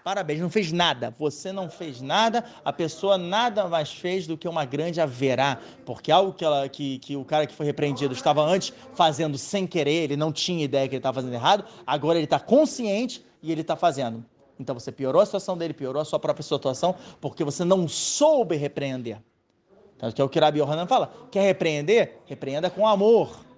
A: Parabéns, não fez nada. Você não fez nada, a pessoa nada mais fez do que uma grande haverá, porque algo que, ela, que, que o cara que foi repreendido estava antes fazendo sem querer, ele não tinha ideia que ele estava fazendo errado, agora ele está consciente e ele está fazendo. Então você piorou a situação dele, piorou a sua própria situação, porque você não soube repreender. Então, que é o que Rabi Yohanan fala. Quer repreender? Repreenda com amor.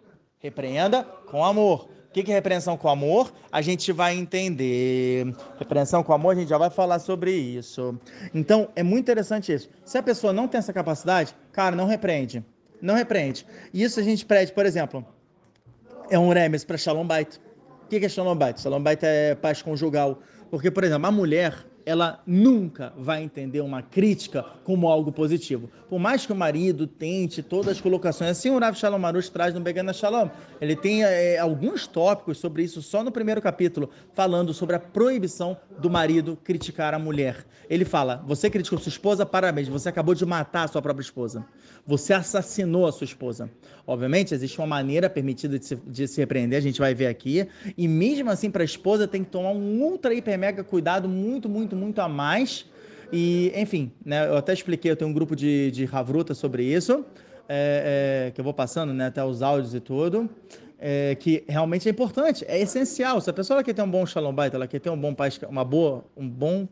A: Repreenda com amor. O que é repreensão com amor? A gente vai entender. Repreensão com amor, a gente já vai falar sobre isso. Então, é muito interessante isso. Se a pessoa não tem essa capacidade, cara, não repreende. Não repreende. E isso a gente pede, por exemplo, é um remes para Shalom Bait. O que é Shalom Bait? Shalom Bait é paz conjugal. Porque, por exemplo, a mulher, ela nunca vai entender uma crítica como algo positivo. Por mais que o marido tente todas as colocações, assim o Rav Shalom Marush traz no Begana Shalom, ele tem é, alguns tópicos sobre isso só no primeiro capítulo, falando sobre a proibição do marido criticar a mulher. Ele fala: você criticou sua esposa, parabéns, você acabou de matar a sua própria esposa. Você assassinou a sua esposa. Obviamente, existe uma maneira permitida de se, de se repreender, a gente vai ver aqui, e mesmo assim, para a esposa tem que tomar um ultra, hiper, mega cuidado muito, muito muito, a mais. E, enfim, né, eu até expliquei, eu tenho um grupo de, de Havruta sobre isso, é, é, que eu vou passando né, até os áudios e tudo, é, que realmente é importante, é essencial. Se a pessoa quer ter um bom shalom bait, ela quer ter um bom paz, uma boa, um bom,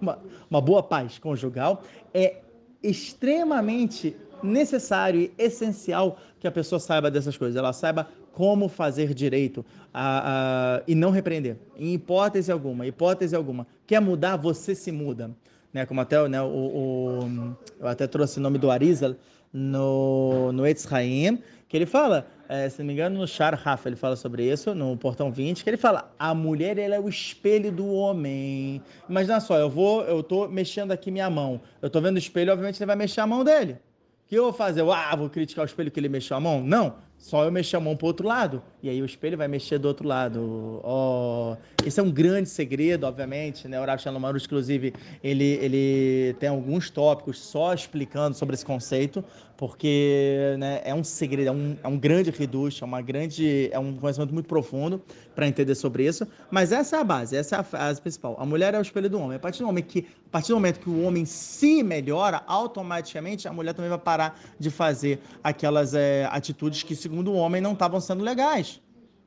A: uma, uma boa paz conjugal, é extremamente necessário e essencial que a pessoa saiba dessas coisas, ela saiba como fazer direito a, a, e não repreender, em hipótese alguma, hipótese alguma. Quer mudar, você se muda. Né, como até né, o, o, eu até trouxe o nome do Arizal no, no Etz Haim, que ele fala, é, se não me engano, no Shar Rafa, ele fala sobre isso, no portão 20, que ele fala, a mulher ela é o espelho do homem. Imagina só, eu vou, eu tô mexendo aqui minha mão, eu tô vendo o espelho, obviamente ele vai mexer a mão dele que eu vou fazer? Ah, vou criticar o espelho que ele mexeu a mão? Não. Só eu mexer a mão para o outro lado. E aí o espelho vai mexer do outro lado. Oh, esse é um grande segredo, obviamente. Né? O Rav inclusive, ele, ele tem alguns tópicos só explicando sobre esse conceito, porque né, é um segredo, é um, é um grande reducho, é, uma grande, é um conhecimento muito profundo para entender sobre isso. Mas essa é a base, essa é a base principal. A mulher é o espelho do homem. A partir do momento que, a partir do momento que o homem se melhora, automaticamente a mulher também vai parar de fazer aquelas é, atitudes que, segundo o homem, não estavam sendo legais.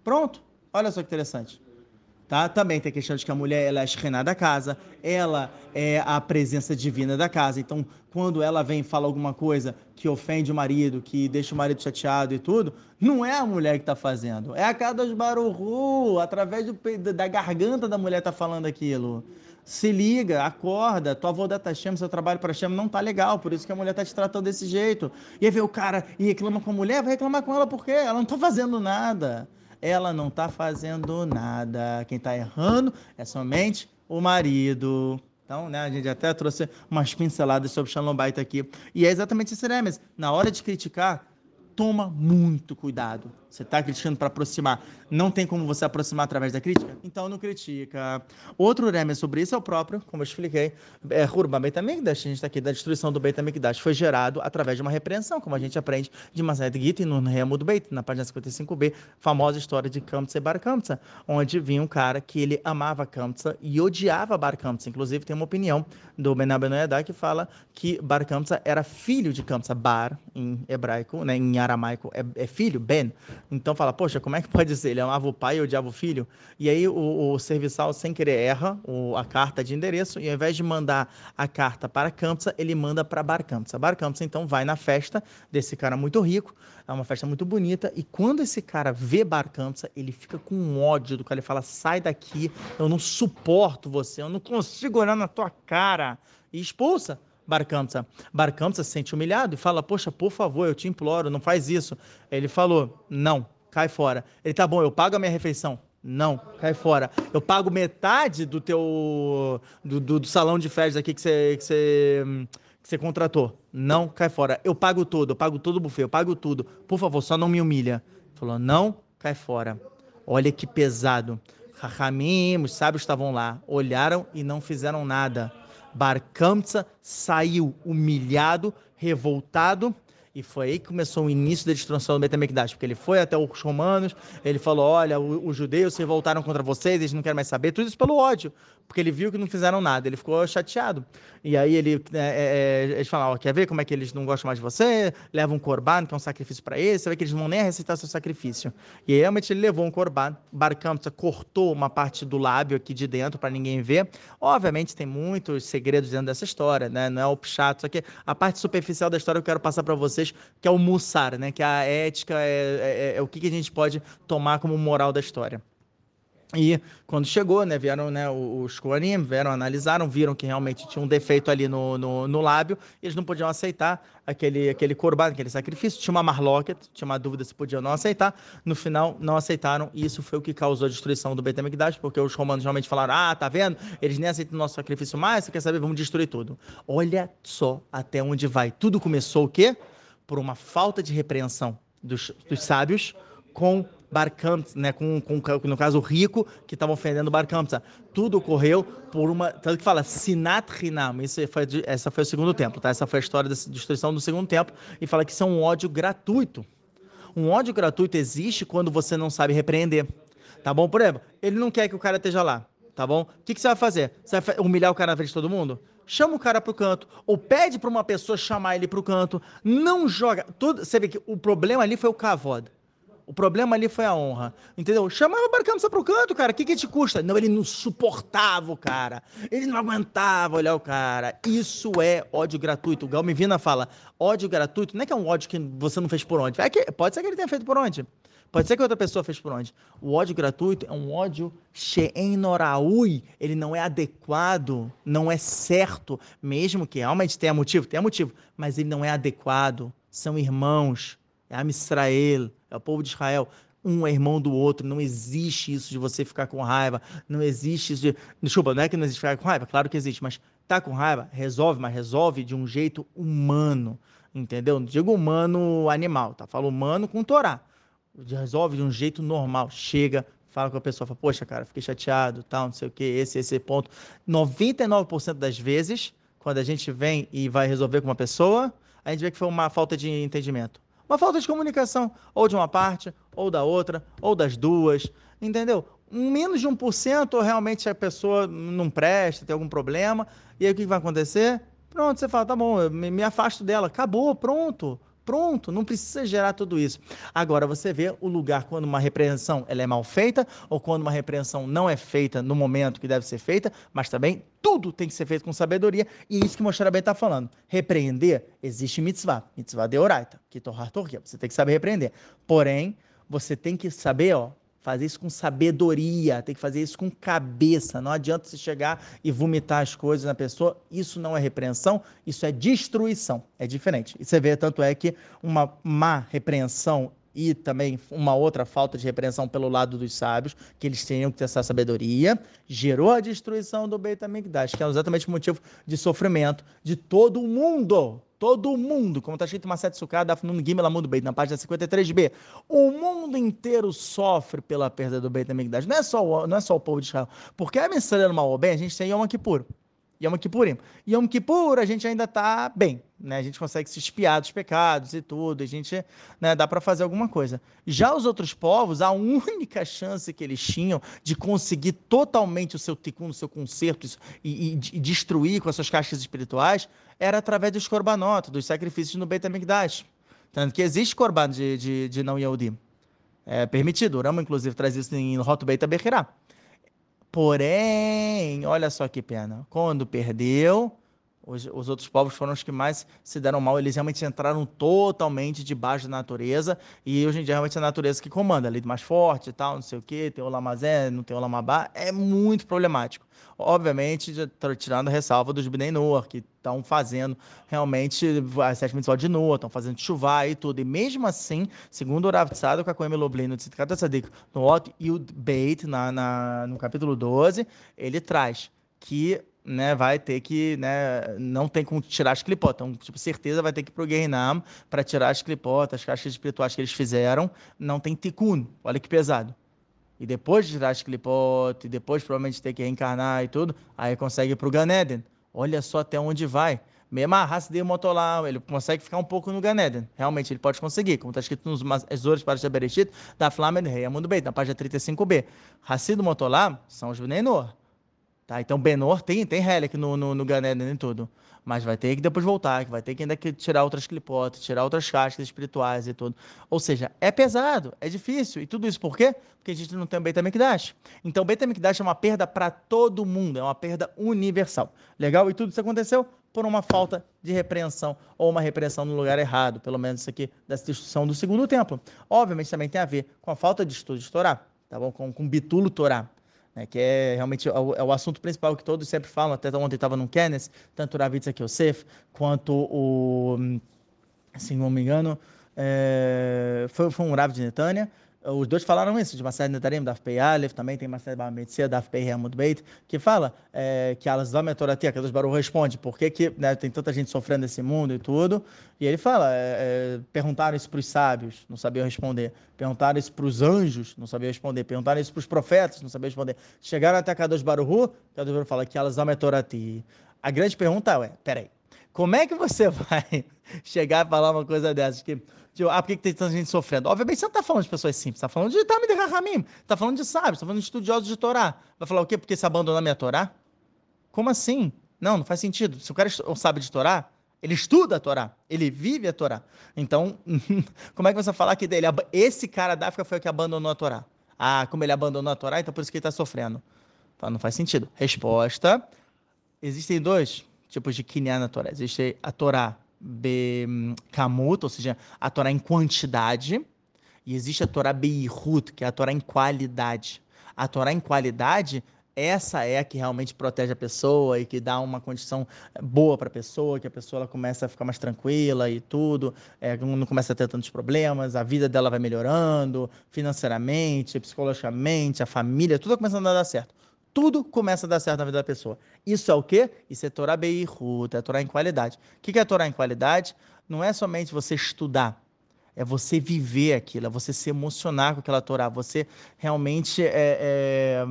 A: Pronto. Olha só que interessante. Tá? Também tem a questão de que a mulher ela é a esquina da casa, ela é a presença divina da casa. Então, quando ela vem e fala alguma coisa que ofende o marido, que deixa o marido chateado e tudo, não é a mulher que está fazendo, é a Kadosh Baruhu, através do, da garganta da mulher está falando aquilo. Se liga, acorda, tua avó da Tashem, seu trabalho para Hashem não tá legal, por isso que a mulher tá te tratando desse jeito. E aí vê o cara e reclama com a mulher, vai reclamar com ela por quê? Ela não tá fazendo nada. Ela não tá fazendo nada. Quem tá errando é somente o marido. Então, né, a gente até trouxe umas pinceladas sobre Shalom Bait aqui. E é exatamente isso, né? Mas na hora de criticar, toma muito cuidado. Você está criticando para aproximar. Não tem como você aproximar através da crítica? Então não critica. Outro reme sobre isso é o próprio, como eu expliquei, é Hurban Beit HaMikdash, a gente está aqui da destruição do Beit HaMikdash, foi gerado através de uma repreensão, como a gente aprende de Masayat Gita no Remo do Beit, na página 55b, famosa história de Kamtsa e Bar Kamtsa, onde vinha um cara que ele amava Kamtsa e odiava Bar Kamtsa. Inclusive tem uma opinião do Benabenoyadá que fala que Bar Kamtsa era filho de Kamtsa. Bar, em hebraico, né, em aramaico, é, é filho, Ben. Então fala, poxa, como é que pode ser? Ele amava o pai e odiava o filho? E aí o, o serviçal, sem querer, erra o, a carta de endereço e ao invés de mandar a carta para Campsa, ele manda para Bar Campsa. Bar Campsa, então, vai na festa desse cara muito rico, é uma festa muito bonita, e quando esse cara vê Bar Campsa, ele fica com ódio do cara, ele fala, sai daqui, eu não suporto você, eu não consigo olhar na tua cara, e expulsa. Barcamsa. Barcamsa se sente humilhado e fala: Poxa, por favor, eu te imploro, não faz isso. Ele falou: Não, cai fora. Ele tá bom, eu pago a minha refeição. Não, cai fora. Eu pago metade do teu do, do, do salão de festas aqui que você, que você que contratou. Não, cai fora. Eu pago tudo, eu pago todo o buffet, eu pago tudo. Por favor, só não me humilha. Falou: Não, cai fora. Olha que pesado. Rahamim, os sábios estavam lá, olharam e não fizeram nada. Bar saiu humilhado, revoltado, e foi aí que começou o início da destruição do Betamekdash, porque ele foi até os romanos, ele falou, olha, os judeus se revoltaram contra vocês, eles não querem mais saber, tudo isso pelo ódio porque ele viu que não fizeram nada, ele ficou chateado. E aí ele, é, é, é eles falaram, quer ver como é que eles não gostam mais de você? Leva um corban, que é um sacrifício para eles, você vê que eles não vão nem receitar seu sacrifício. E aí, realmente ele levou um corban, Barcamsa cortou uma parte do lábio aqui de dentro para ninguém ver. Obviamente tem muitos segredos dentro dessa história, né? Não é o chato, só que a parte superficial da história eu quero passar para vocês, que é o mussar, né? Que é a ética, é, é, é o que, que a gente pode tomar como moral da história. E quando chegou, né, vieram né, os Koanim, vieram, analisaram, viram que realmente tinha um defeito ali no, no, no lábio, eles não podiam aceitar aquele, aquele corban, aquele sacrifício. Tinha uma marloquet, tinha uma dúvida se podiam não aceitar. No final, não aceitaram, e isso foi o que causou a destruição do Beit HaMikdash, porque os romanos realmente falaram, ah, tá vendo? Eles nem aceitam o nosso sacrifício mais, você quer saber? Vamos destruir tudo. Olha só até onde vai. Tudo começou o quê? Por uma falta de repreensão dos, dos sábios com Barcamps, né, com, com, no caso o rico, que estava ofendendo Barcamps. Tudo ocorreu por uma. Tanto que fala Sinat Rinam. Isso foi, essa foi o segundo templo, tá? Essa foi a história da destruição do segundo templo. E fala que isso é um ódio gratuito. Um ódio gratuito existe quando você não sabe repreender. Tá bom? Por exemplo, ele não quer que o cara esteja lá. Tá bom? O que, que você vai fazer? Você vai humilhar o cara na frente de todo mundo? Chama o cara pro canto. Ou pede para uma pessoa chamar ele pro canto. Não joga. Tudo, você vê que o problema ali foi o cavod. O problema ali foi a honra. Entendeu? Chamava o Barcamsa pro canto, cara. O que, que te custa? Não, ele não suportava o cara. Ele não aguentava olhar o cara. Isso é ódio gratuito. O Galmivina fala: ódio gratuito não é que é um ódio que você não fez por onde. É que, pode ser que ele tenha feito por onde. Pode ser que outra pessoa fez por onde. O ódio gratuito é um ódio she'enoraui. Ele não é adequado, não é certo. Mesmo que realmente tenha motivo, tenha motivo. Mas ele não é adequado. São irmãos é a Israel, é o povo de Israel. Um é irmão do outro, não existe isso de você ficar com raiva, não existe isso de. Desculpa, não é que não existe ficar com raiva, claro que existe, mas tá com raiva, resolve, mas resolve de um jeito humano, entendeu? Não digo humano animal, tá? Falo humano com Torá. Resolve de um jeito normal, chega, fala com a pessoa, fala, poxa, cara, fiquei chateado, tal, não sei o que, esse, esse ponto. 99% das vezes, quando a gente vem e vai resolver com uma pessoa, a gente vê que foi uma falta de entendimento. Uma falta de comunicação, ou de uma parte, ou da outra, ou das duas, entendeu? Menos de 1% realmente a pessoa não presta, tem algum problema, e aí o que vai acontecer? Pronto, você fala, tá bom, eu me, me afasto dela, acabou, pronto. Pronto, não precisa gerar tudo isso. Agora você vê o lugar quando uma repreensão ela é mal feita ou quando uma repreensão não é feita no momento que deve ser feita, mas também tudo tem que ser feito com sabedoria e é isso que Moshe Rabbeinu está falando. Repreender, existe mitzvah, mitzvah de oraita, que torrar torquia, você tem que saber repreender. Porém, você tem que saber, ó, fazer isso com sabedoria, tem que fazer isso com cabeça. Não adianta você chegar e vomitar as coisas na pessoa. Isso não é repreensão, isso é destruição. É diferente. E você vê, tanto é que uma má repreensão e também uma outra falta de repreensão pelo lado dos sábios, que eles tinham que ter essa sabedoria, gerou a destruição do Beit HaMikdash, que é exatamente o motivo de sofrimento de todo o mundo. Todo mundo, como está escrito em Maset Sukkah, Dafnun Gimel Amud Beit, na página 53b, o mundo inteiro sofre pela perda do Beit HaMikdash. Não é só o, não é só o povo de Israel. Porque a Messias mal ou bem, a gente tem Yom Kippur. Yom Kippurim. Yom Kippur a gente ainda está bem, né? A gente consegue se espiar dos pecados e tudo, a gente né, dá para fazer alguma coisa. Já os outros povos, a única chance que eles tinham de conseguir totalmente o seu tikkun, o seu conserto e, e, e, destruir com as suas caixas espirituais era através dos korbanot, dos sacrifícios no Beit HaMikdash. Tanto que existe korban de, de, de não Yehudi. É permitido. O Rama, inclusive, traz isso em Hot Beit HaBechirah. Porém, olha só que pena, quando perdeu, os, os, outros povos foram os que mais se deram mal, eles realmente entraram totalmente debaixo da natureza, e hoje em dia realmente é a natureza que comanda, a lei mais forte e tal, não sei o que, tem o Lamazé, não tem o Lamabá, é muito problemático. Obviamente, tirando a ressalva dos Bnei Noah, que estão fazendo realmente as sete mitzvot de Noah, estão fazendo chuva e tudo. E mesmo assim, segundo o Rav Tzadok, com Emeloblin, no Tzidkat Tzadik, no Ot Yud Beit, na, na, no capítulo 12, ele traz que né, vai ter que, né, não tem como tirar as clipotas. Então, tipo, certeza vai ter que ir pro Guerrinam para tirar as clipotas, as caixas espirituais que eles fizeram. Não tem tikkun. Olha que pesado e depois de tirar as clipote, e depois provavelmente ter que reencarnar e tudo, aí consegue ir para o Ganeden. Olha só até onde vai. Mesmo a raça de Motolá, ele consegue ficar um pouco no Ganeden. Realmente, ele pode conseguir, como está escrito nos Azores para o Bereshit, da Flamengo Rei Amundo Beit, na página 35b. Raci do Motolá são os Benor. Tá? Então, Benor tem, tem Relic no, no, no Ganeden e tudo mas vai ter que depois voltar, que vai ter que ainda que tirar outras clipotas, tirar outras cascas espirituais e tudo. Ou seja, é pesado, é difícil. E tudo isso por quê? Porque a gente não tem o Beit HaMikdash. Então, o Beit HaMikdash é uma perda para todo mundo, é uma perda universal. Legal? E tudo isso aconteceu por uma falta de repreensão ou uma repreensão no lugar errado, pelo menos isso aqui dessa destruição do segundo templo. Obviamente também tem a ver com a falta de estudo de Torá, tá bom? Com, com Bitulo Torá né, que é realmente é o, é o, assunto principal que todos sempre falam, até ontem estava no Kenneth, tanto o Ravitz Yosef, quanto o, se não me engano, é, foi, foi um Rav de Netânia, os dois falaram isso, de Masad Netarim, da FPI Aleph, também tem Masad Bametzia, da FPI Hamud Beit, que fala é, que elas dão a Torati, que Deus Baruch responde, por que, que né, tem tanta gente sofrendo nesse mundo e tudo, e ele fala, é, é, perguntaram isso para os sábios, não sabiam responder, perguntaram isso para os anjos, não sabiam responder, perguntaram isso para os profetas, não sabiam responder, chegaram até Kadosh Baruch, Kadosh Baruch fala que elas dão a Torati. A grande pergunta é, peraí, como é que você [laughs] vai chegar e falar uma coisa dessas, que Tipo, ah, por que, que tem tanta gente sofrendo? Obviamente você não está falando de pessoas simples, está falando de Tamid Rahamim, está falando de sábios, está falando de estudiosos de Torá. Vai falar o quê? Porque você abandonou a minha Torá? Como assim? Não, não faz sentido. Se o cara sabe de Torá, ele estuda a Torá, ele vive a Torá. Então, [laughs] como é que você falar que dele? Esse cara da África foi o que abandonou a Torá. Ah, como ele abandonou a Torá, então por isso que ele está sofrendo. Não faz sentido. Resposta: existem dois tipos de Kinyan na Torá. Existe a Torá Kamut, ou seja, a Torá em quantidade, e existe a Torá Beirut, que é a Torá em qualidade. A Torá em qualidade, essa é a que realmente protege a pessoa e que dá uma condição boa para a pessoa, que a pessoa ela começa a ficar mais tranquila e tudo, é, não começa a ter tantos problemas, a vida dela vai melhorando financeiramente, psicologicamente, a família, tudo começando a dar certo tudo começa a dar certo na vida da pessoa. Isso é o quê? Isso é Torá Beirut, é Torá em qualidade. O que é Torá em qualidade? Não é somente você estudar, é você viver aquilo, é você se emocionar com aquela Torá, você realmente é, é,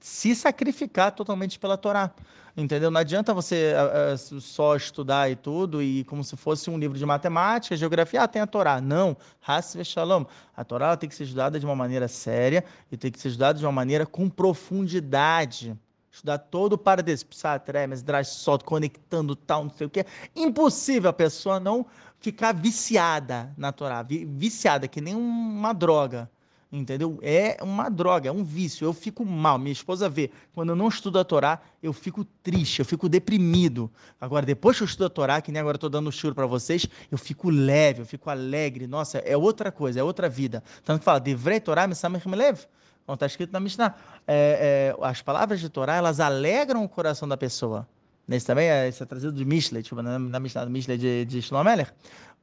A: se sacrificar totalmente pela Torá. Entendeu? Não adianta você é, só estudar e tudo, e como se fosse um livro de matemática, geografia, ah, tem a Torá. Não, Has Shalom. A Torá tem que ser estudada de uma maneira séria e tem que ser estudada de uma maneira com profundidade estudar todo o Paradis, Psatré, Mesdrash, Sot, conectando tal, não sei o que. Impossível a pessoa não ficar viciada na Torá, viciada, que nem uma droga entendeu? É uma droga, é um vício. Eu fico mal. Minha esposa vê, quando eu não estudo a Torá, eu fico triste, eu fico deprimido. Agora, depois que eu estudo a Torá, que nem agora estou dando choro para vocês, eu fico leve, eu fico alegre. Nossa, é outra coisa, é outra vida. Tanto que fala, devrei Torá, me leve. Está escrito na Mishnah, é, é, as palavras de Torá, elas alegram o coração da pessoa. Nesse também, é, é trazido de Mishle, tipo, na, na Mishle de, de.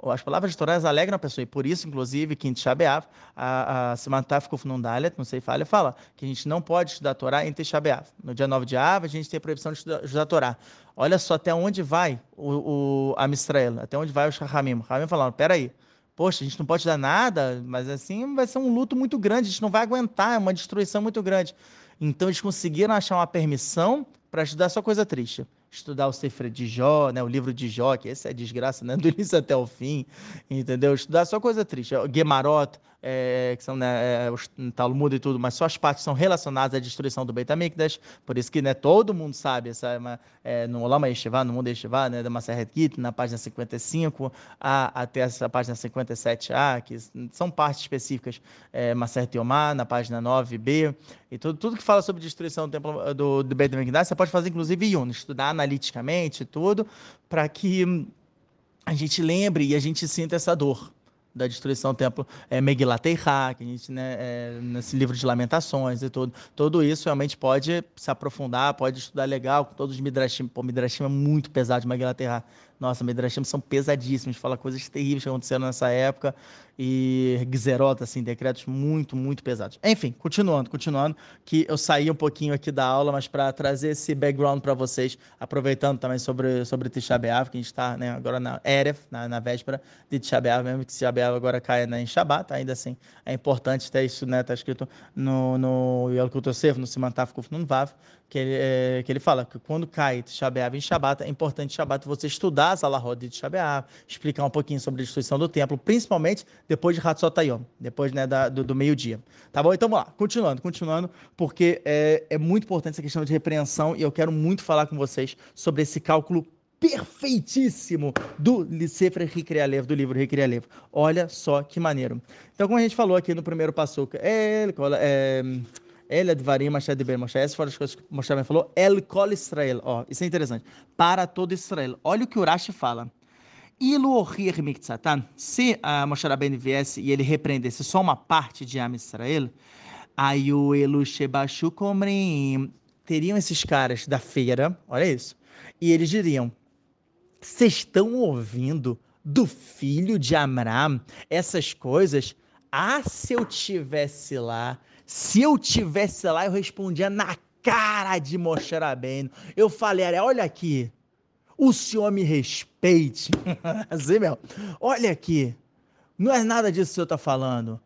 A: As palavras de Torá alegram a pessoa, e por isso, inclusive, que em B'Av, a, a Simantaf Kufnundalet, não sei falha, fala que a gente não pode estudar a Torá em Tisha B'Av. No dia 9 de Av, a gente tem a proibição de estudar, estudar a Torá. Olha só até onde vai o, o Amistrael, até onde vai o Shahamim. O Shahamim falando, peraí, poxa, a gente não pode dar nada, mas assim vai ser um luto muito grande, a gente não vai aguentar, é uma destruição muito grande. Então eles conseguiram achar uma permissão para estudar só coisa triste estudar o Sefer de Jó, né, o livro de Jó, que esse é desgraça, né, [laughs] do início até o fim, entendeu? Estudar só coisa triste. Gemarot, é, que são né, é, o Talmud e tudo, mas só as partes são relacionadas à destruição do Beit HaMikdash, por isso que né, todo mundo sabe, essa, é, no Olama Yeshiva, no Mundo Yeshiva, né, da Maseret Git, na página 55 a, até essa página 57a, que são partes específicas, é, Maseret Yomar, na página 9b, e tudo, tudo que fala sobre destruição do, templo, do, do Beit HaMikdash, você pode fazer inclusive Yun, estudar analiticamente tudo, para que a gente lembre e a gente sinta essa dor da destruição do templo é, Megillat Eirá, que a gente, né, é, nesse livro de lamentações e tudo, tudo isso realmente pode se aprofundar, pode estudar legal, com todos os Midrashim, pô, Midrashim é muito pesado de Megillat Eirá, nossa, Midrashim são pesadíssimos, fala coisas terríveis que aconteceram nessa época e Gzerot, assim, decretos muito, muito pesados. Enfim, continuando, continuando, que eu saí um pouquinho aqui da aula, mas para trazer esse background para vocês, aproveitando também sobre, sobre Tisha B'Av, que a gente está né, agora na Eref, na, na véspera de Tisha B'Av, mesmo que Tisha B'Av agora caia né, em Shabbat, ainda assim, é importante ter isso, né, tá escrito no, no Yalkut Yosef, no Simantaf Kuf Vav, que ele, é, que ele fala que quando cai Tisha B'Av em Shabbat, é importante Shabbat você estudar as alahot de Tisha B'Av, explicar um pouquinho sobre a destruição do templo, principalmente depois de Hatzotayom, depois né, da, do, do meio-dia. Tá bom? Então vamos lá, continuando, continuando, porque é, é muito importante essa questão de repreensão e eu quero muito falar com vocês sobre esse cálculo perfeitíssimo do Sefer Hikrialev, do livro Hikrialev. Olha só que maneiro. Então, como a gente falou aqui no primeiro passuca, é, é, ele Advarim Machad Ben Moshe. Essas foram as coisas que Moshe falou. El Kol Israel. Ó, isso é interessante. Para todo Israel. Olha o que Urashi fala. Ilu Ohir. Se a Moshe Rabbeinu viesse e ele repreendesse só uma parte de Am Israel, aí o Elu Shebashu Komrim. Teriam esses caras da feira, olha isso, e eles diriam: Vocês estão ouvindo do filho de Amram essas coisas? Ah, se eu tivesse lá, se eu tivesse lá, eu respondia na cara de Moshe Rabbeinu. Eu falei, olha aqui, o senhor me respeite. [laughs] assim mesmo. Olha aqui. Não é nada disso que o senhor está falando.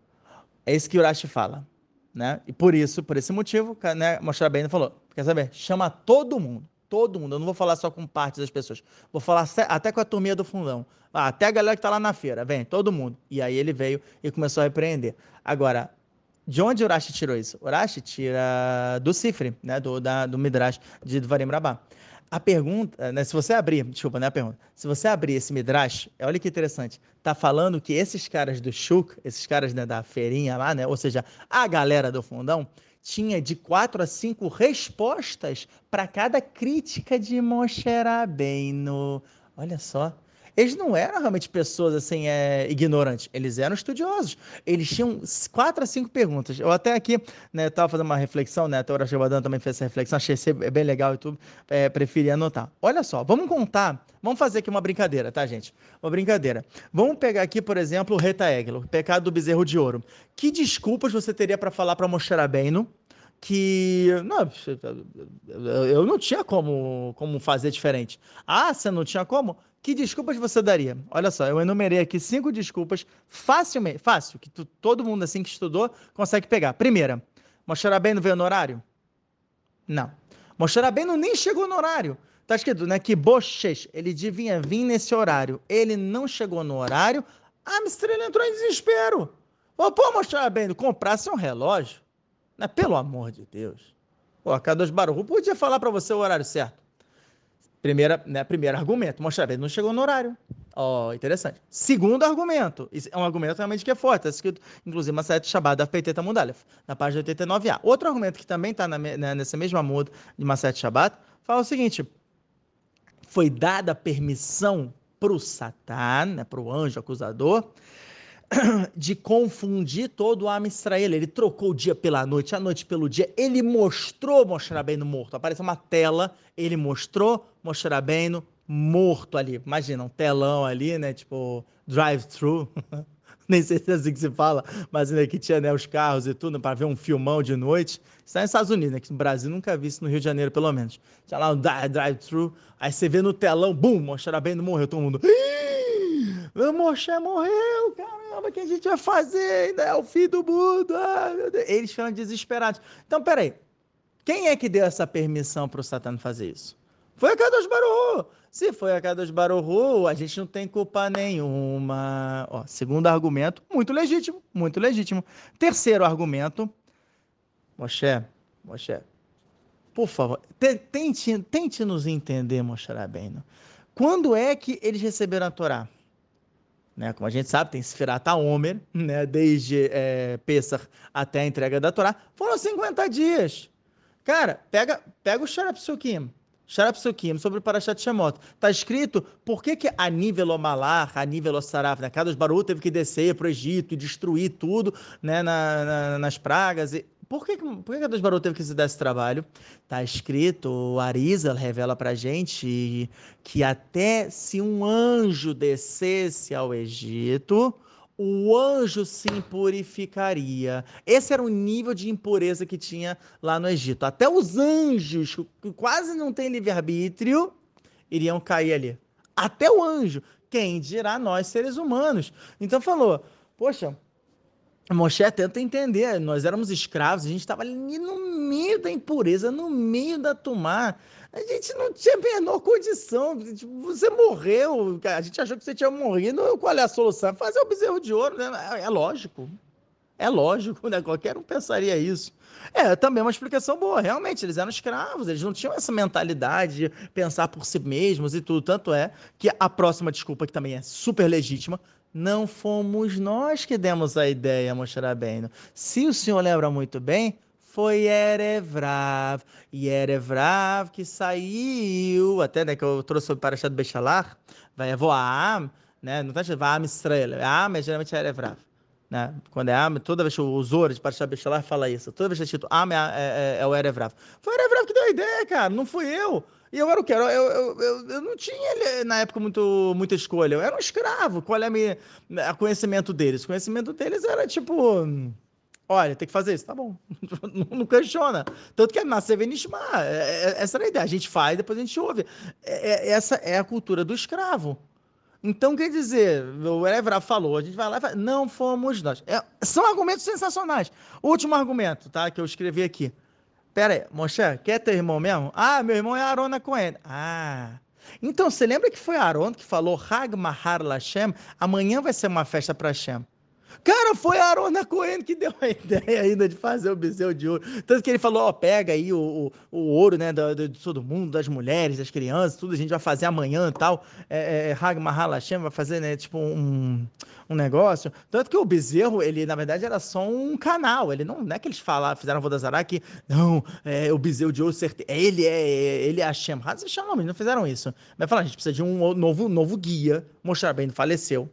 A: É isso que Urashi fala. Né? E por isso, por esse motivo, né, Moshe bem falou, quer saber? Chama todo mundo. Todo mundo. Eu não vou falar só com parte das pessoas. Vou falar até com a turminha do fundão. Ah, até a galera que está lá na feira. Vem, todo mundo. E aí ele veio e começou a repreender. Agora, de onde Urashi tirou isso? Urashi tira do Sifre, né, do, da, do Midrash de Dvarim Rabá. A pergunta, né, se você abrir, desculpa, né, a pergunta. Se você abrir esse Midrash, olha que interessante. Tá falando que esses caras do Shuk, esses caras né, da feirinha lá, né, ou seja, a galera do fundão, tinha de quatro a cinco respostas para cada crítica de Moshe Rabbeinu. Olha só eles não eram realmente pessoas assim é, ignorantes, eles eram estudiosos. Eles tinham quatro a cinco perguntas. Eu até aqui né, estava fazendo uma reflexão, né, até o Rachabadan também fez essa reflexão, achei ser bem legal e tudo, é, preferi anotar. Olha só, vamos contar, vamos fazer aqui uma brincadeira, tá, gente? Uma brincadeira. Vamos pegar aqui, por exemplo, o Reta Eglo, o pecado do bezerro de ouro. Que desculpas você teria para falar para Moshe Rabbeinu que não, eu não tinha como, como fazer diferente. Ah, você não tinha como? Que desculpas você daria? Olha só, eu enumerei aqui cinco desculpas facilmente, fácil, que tu, todo mundo assim que estudou consegue pegar. Primeira, Moshe não veio no horário? Não. Moshe não nem chegou no horário. Tá escrito, né, que Bochesh, ele devia vir nesse horário. Ele não chegou no horário, a estrela entrou em desespero. Pô, pô Moshe Rabbeinu, comprasse um relógio, né, pelo amor de Deus. O Akadosh Baruch podia falar para você o horário certo. Primeira, né, primeiro argumento, mostrar ele não chegou no horário. Ó, oh, interessante. Segundo argumento, é um argumento realmente que é forte, está escrito, inclusive, uma sete Shabbat da Peiteta Mundalef, na página 89a. Outro argumento que também está né, nessa mesma muda de uma sete Shabbat, fala o seguinte, foi dada permissão para o Satan, né, para o anjo acusador, [coughs] de confundir todo o Am Israel. Ele trocou o dia pela noite, a noite pelo dia. Ele mostrou Moshe Rabbeinu morto. Aparece uma tela, ele mostrou Moshe Rabbeinu morto ali. Imagina, um telão ali, né? Tipo, drive-thru. [laughs] Nem sei se é assim que se fala, mas ainda que tinha né, os carros e tudo, para ver um filmão de noite. Isso é nos Estados Unidos, né? Que no Brasil nunca vi isso no Rio de Janeiro, pelo menos. Tinha lá um drive-thru, aí você vê no telão, bum, Moshe Rabbeinu morreu, todo mundo... Meu Moshe morreu, caramba, o que a gente vai fazer? Ainda é o fim do mundo. Ah, Eles ficam desesperados. Então, peraí. Quem é que deu essa permissão para o Satã fazer isso? Foi a Kadosh Baruhu. Se foi a Kadosh Baruhu, a gente não tem culpa nenhuma. Ó, segundo argumento, muito legítimo, muito legítimo. Terceiro argumento, Moshe, Moshe, por favor, tente, tente nos entender, Moshe Rabbeinu. Quando é que eles receberam a Torá? Né? Como a gente sabe, tem Sfirata Omer, né? desde é, Pesach até a entrega da Torá, foram 50 dias. Cara, pega, pega o Sharapsukim, Sharapsukim, sobre o Parashat Shemot. Está escrito por que, que a nível Omalar, a nível Saraf, né? Cada Baru teve que descer para o Egito e destruir tudo né? Na, na, nas pragas. E por que, por que a Dos Barô teve que se dar esse trabalho? Está escrito, o Arisa revela para gente que até se um anjo descesse ao Egito, o anjo se impurificaria. Esse era o nível de impureza que tinha lá no Egito. Até os anjos, que quase não têm livre-arbítrio, iriam cair ali. Até o anjo. Quem dirá nós, seres humanos? Então falou, poxa, Moshe tenta entender, nós éramos escravos, a gente estava ali no meio da impureza, no meio da tumar. A gente não tinha a menor condição. Tipo, você morreu, a gente achou que você tinha morrido. Qual é a solução? Fazer o bezerro de ouro, né? É, é lógico. É lógico, né? Qualquer um pensaria isso. É, também uma explicação boa. Realmente, eles eram escravos, eles não tinham essa mentalidade de pensar por si mesmos e tudo. Tanto é que a próxima desculpa, que também é super legítima, não fomos nós que demos a ideia, Moshe Rabbeinu. Se o senhor lembra muito bem, foi Erevrav. E Erevrav que saiu, até né, que eu trouxe sobre Parashat Bechalar, vai voar, né? Não está escrito Vaam Israel. Am é geralmente Erevrav. Né? Quando é Am, toda vez que o Zoro de Parashat Bechalar fala isso, toda vez que é escrito Am é, é, é o Erevrav. Foi Erevrav que deu a ideia, cara, não fui eu. E eu era o quê? Eu, eu, eu, eu não tinha, na época, muito, muita escolha. Eu era um escravo. Qual é o conhecimento deles? O conhecimento deles era tipo. Olha, tem que fazer isso, tá bom. [laughs] não, não questiona. Tanto que é nascer Venishma. É, é, essa era a ideia. A gente faz, depois a gente ouve. É, é, essa é a cultura do escravo. Então, quer dizer, o Evra falou, a gente vai lá e fala, não fomos nós. É, são argumentos sensacionais. Último argumento, tá? Que eu escrevi aqui. Pera aí, Moshe, quer ter irmão mesmo? Ah, meu irmão é Arona Cohen. Ah. Então, você lembra que foi Aaron que falou Hag Mahar Lashem? Amanhã vai ser uma festa para Hashem. Cara, foi a Arona Cohen que deu a [laughs] ideia ainda de fazer o bezerro de ouro. Tanto que ele falou, ó, pega aí o, o, o ouro, né, do, de todo mundo, das mulheres, das crianças, tudo, a gente vai fazer amanhã e tal. É, é, Hag Mahal Hashem vai fazer, né, tipo um, um negócio. Tanto que o bezerro, ele, na verdade, era só um canal. Ele não, não é que eles falaram, fizeram a Vodazará que, não, é, o bezerro de ouro, ele é, ele é Hashem. Shalom, eles não fizeram isso. Mas falaram, a gente precisa de um novo, novo guia. Mostrar bem, faleceu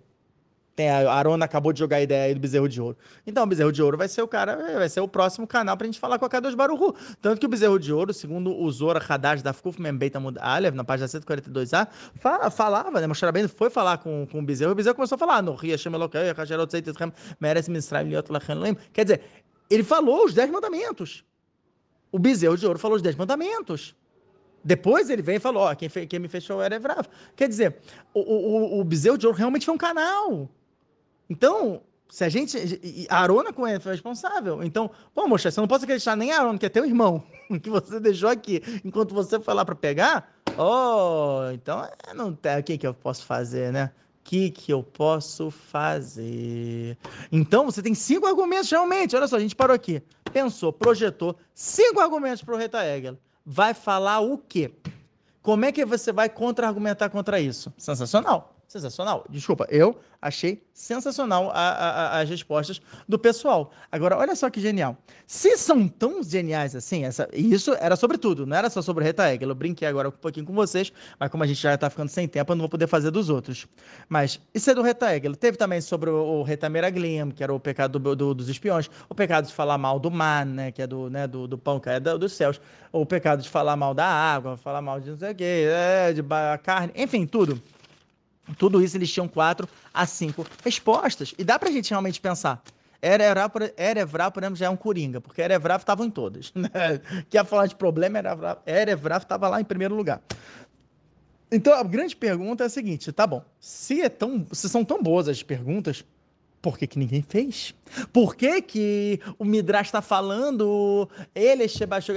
A: tem a Arona acabou de jogar a ideia aí do Bezerro de Ouro. Então, o Bezerro de Ouro vai ser o cara, vai ser o próximo canal pra gente falar com a Kadosh Baruhu. Tanto que o Bezerro de Ouro, segundo o Zora Hadash da Fkuf Membeita Alev, na página 142a, fala, falava, né? Moshe Rabbeinu foi falar com, com o Bezerro, o Bezerro começou a falar, no Ria Shemelokei, Mitzrayim, Liot Lachem Quer dizer, ele falou os dez mandamentos. O Bezerro de Ouro falou os dez mandamentos. Depois ele vem e falou, ó, quem, quem me fechou era Evrav. Quer dizer, o, o, o Bezerro de Ouro realmente foi um canal. Então, se a gente. Arona com ele foi responsável. Então, pô, moxa, você não pode acreditar nem Arona, que é teu irmão, [laughs] que você deixou aqui, enquanto você foi lá para pegar. Oh, então, é, não tem. O que, que eu posso fazer, né? O que, que eu posso fazer? Então, você tem cinco argumentos realmente. Olha só, a gente parou aqui. Pensou, projetou cinco argumentos para o Reta Hegel. Vai falar o quê? Como é que você vai contra-argumentar contra isso? Sensacional. Sensacional. Desculpa, eu achei sensacional a, a, as respostas do pessoal. Agora, olha só que genial. Se são tão geniais assim, essa, isso era sobre tudo, não era só sobre Reta Hegel. Eu brinquei agora um pouquinho com vocês, mas como a gente já está ficando sem tempo, eu não vou poder fazer dos outros. Mas isso é do Reta Hegel. Teve também sobre o, o Reta que era o pecado do, do, dos espiões, o pecado de falar mal do mar, né, que é do, né, do, do pão que é do, dos céus, o pecado de falar mal da água, falar mal de não sei o quê, é, de carne, enfim, tudo. Tudo isso eles tinham quatro a cinco respostas. E dá pra gente realmente pensar. Erevrav, Erevrav, por exemplo, já é um coringa, porque Erevrav estava em todas. [laughs] Né? Ia falar de problema, Erevrav estava lá em primeiro lugar. Então a grande pergunta é a seguinte: tá bom, se, é tão, se são tão boas as perguntas, por que, que ninguém fez? Por que, que o Midrash está falando, ele,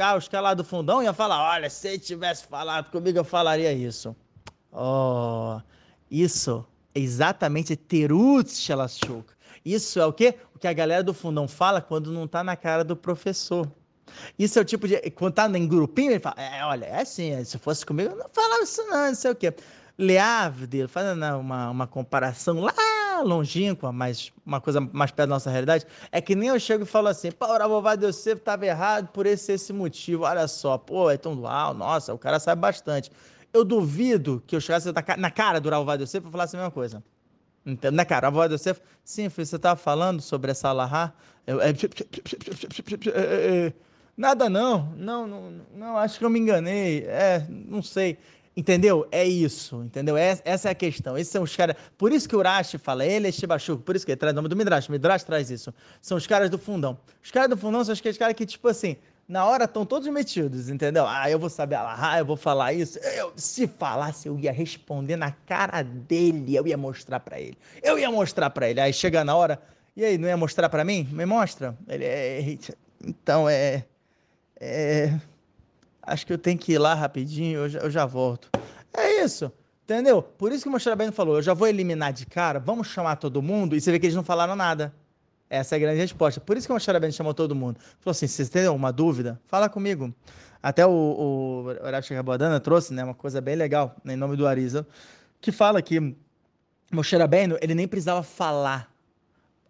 A: ah, os caras lá do fundão iam falar: olha, se ele tivesse falado comigo, eu falaria isso. Oh, isso é exatamente Terutz Shalashuk. Isso é o quê? O que a galera do fundão fala quando não está na cara do professor. Isso é o tipo de. Quando tá em grupinho, ele fala: é, olha, é assim, se fosse comigo, eu não falava isso, não, não sei o quê. Leavdil, fazendo uma, uma comparação lá longínqua, mas uma coisa mais perto da nossa realidade, é que nem eu chego e falo assim: pô, o Ravovado Yosef estava errado por esse, esse motivo, olha só, pô, é tão dual, nossa, o cara sabe bastante eu duvido que eu chegasse na cara do Rav Yosef e falasse a mesma coisa. Entendo, né, cara? Rav Yosef, sim, filho, você estava falando sobre essa Allahá? Eu, é, nada não, não, não, não, acho que eu me enganei, é, não sei. Entendeu? É isso, entendeu? Essa é a questão. Esses são os caras. Por isso que o Urashi fala, ele é Shibachuk, por isso que ele traz o nome do Midrash. O Midrash traz isso. São os caras do fundão. Os caras do fundão são aqueles caras que, tipo assim, na hora estão todos metidos, entendeu? Ah, eu vou saber ah, eu vou falar isso. Eu, se falasse, eu ia responder na cara dele, eu ia mostrar para ele. Eu ia mostrar para ele. Aí chega na hora, e aí, não ia mostrar para mim? Me mostra. Ele é. Então é. É. Acho que eu tenho que ir lá rapidinho, eu já, eu já volto. É isso. Entendeu? Por isso que o bem falou, eu já vou eliminar de cara, vamos chamar todo mundo, e você vê que eles não falaram nada. Essa é a grande resposta. Por isso que o Moshe chamou todo mundo. Falou assim, se você tem alguma dúvida, fala comigo. Até o, o Horácio Rabodana trouxe né, uma coisa bem legal, né, em nome do Arisa, que fala que Moshe Rabbeinu, ele nem precisava falar.